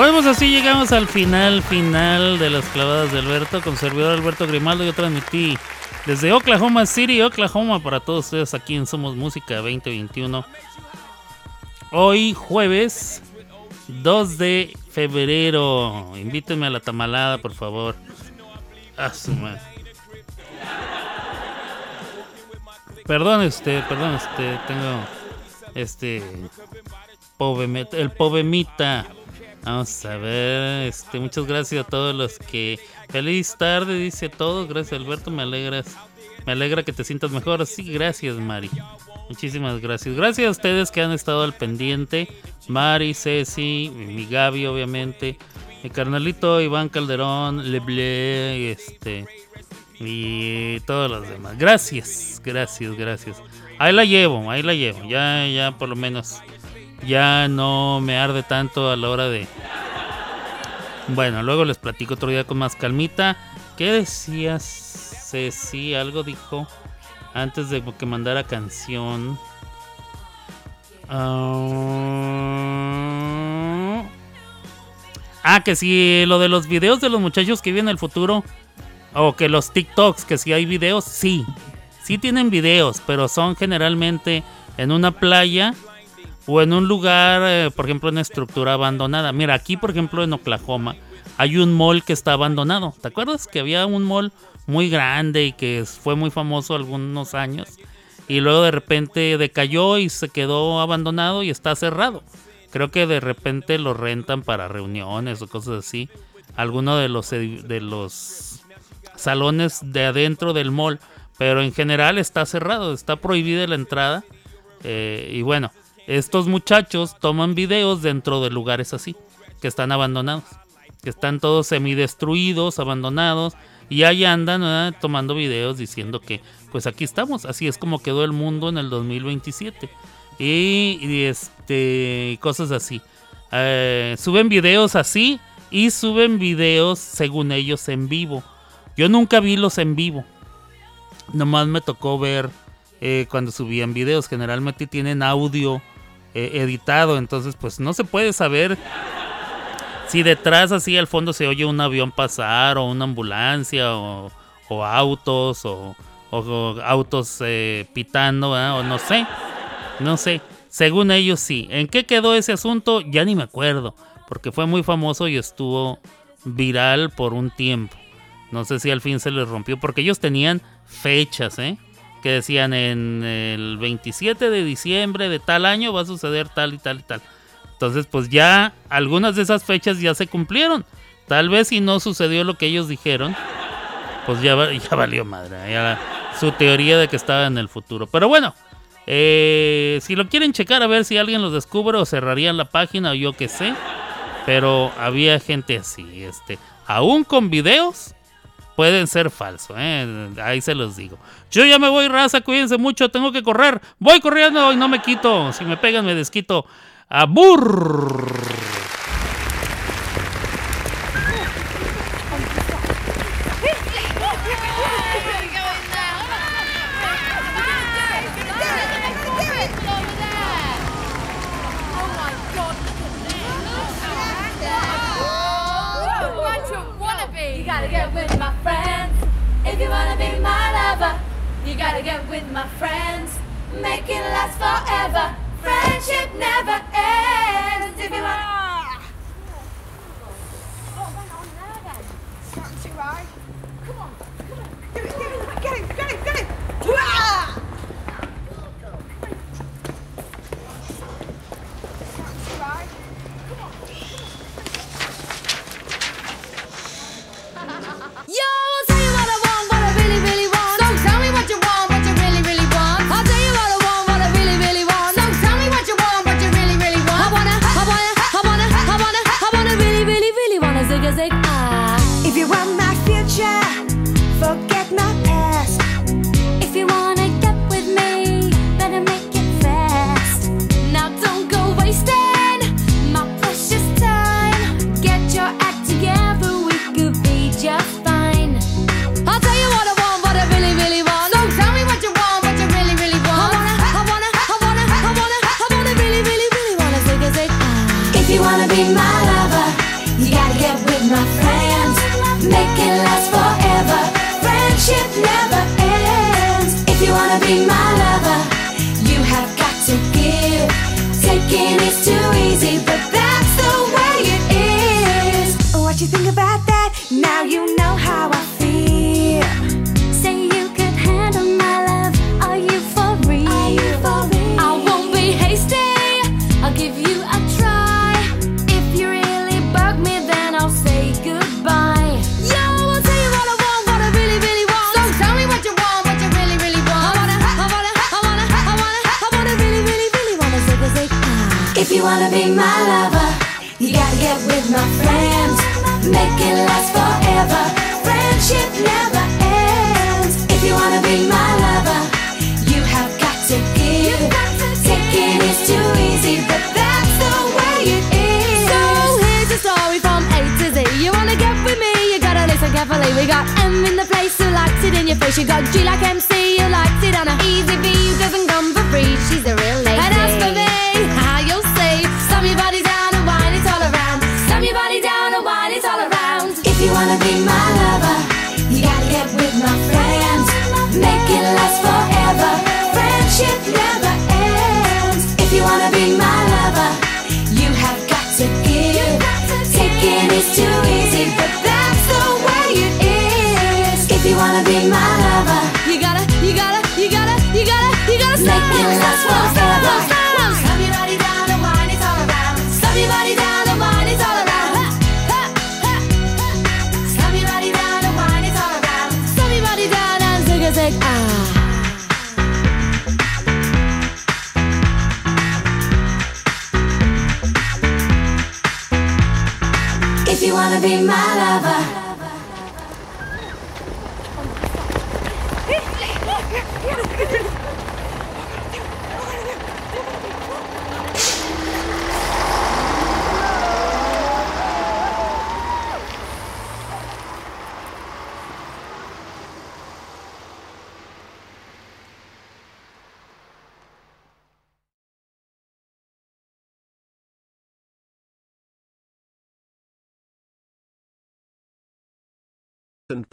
Bueno, pues así llegamos al final, final de las clavadas de Alberto, con servidor Alberto Grimaldo. Yo transmití desde Oklahoma City, Oklahoma, para todos ustedes aquí en Somos Música 2021. Hoy, jueves 2 de febrero. Invítenme a la tamalada, por favor. A su madre. Perdón, este, perdón, este, tengo este el povemita. Vamos a ver, este, muchas gracias a todos los que feliz tarde dice a todos, gracias Alberto, me alegras, me alegra que te sientas mejor. Sí, gracias Mari. Muchísimas gracias. Gracias a ustedes que han estado al pendiente. Mari, Ceci, mi Gaby, obviamente. Mi carnalito Iván Calderón, Leble, este. Y todos los demás. Gracias, gracias, gracias. Ahí la llevo, ahí la llevo. Ya, ya por lo menos. Ya no me arde tanto a la hora de. Bueno, luego les platico otro día con más calmita. ¿Qué decías, Ceci? Algo dijo antes de que mandara canción. Ah, Ah, que si lo de los videos de los muchachos que viven en el futuro. O que los TikToks, que si hay videos, sí. Sí tienen videos, pero son generalmente en una playa o en un lugar, eh, por ejemplo, en estructura abandonada. Mira, aquí, por ejemplo, en Oklahoma, hay un mall que está abandonado. ¿Te acuerdas que había un mall muy grande y que fue muy famoso algunos años? Y luego de repente decayó y se quedó abandonado y está cerrado. Creo que de repente lo rentan para reuniones o cosas así. Alguno de los, de los salones de adentro del mall. Pero en general está cerrado, está prohibida la entrada. Eh, y bueno, estos muchachos toman videos dentro de lugares así, que están abandonados. Que están todos semidestruidos, abandonados. Y ahí andan tomando videos diciendo que pues aquí estamos. Así es como quedó el mundo en el 2027. Y, y, este cosas así. Eh, suben videos así y suben videos según ellos en vivo. Yo nunca vi los en vivo. Nomás me tocó ver eh, cuando subían videos. Generalmente tienen audio eh, editado. Entonces pues no se puede saber si detrás así al fondo se oye un avión pasar o una ambulancia o, o autos o, o autos eh, pitando o no sé. No sé. Según ellos sí. ¿En qué quedó ese asunto? Ya ni me acuerdo. Porque fue muy famoso y estuvo viral por un tiempo. No sé si al fin se les rompió. Porque ellos tenían fechas, ¿eh? que decían en el 27 de diciembre de tal año va a suceder tal y tal y tal. Entonces pues ya algunas de esas fechas ya se cumplieron. Tal vez si no sucedió lo que ellos dijeron, pues ya, ya valió madre. Ya su teoría de que estaba en el futuro. Pero bueno, eh, si lo quieren checar a ver si alguien los descubre o cerrarían la página o yo qué sé. Pero había gente así, este, aún con videos pueden ser falsos. ¿eh? Ahí se los digo. Yo ya me voy, raza, cuídense mucho, tengo que correr. Voy corriendo y no me quito. Si me pegan, me desquito. ¡Abur! If you wanna be my lover, you gotta get with my friends. Make it last forever. Friendship never ends. If you wanna. Yo!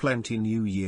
plenty new year.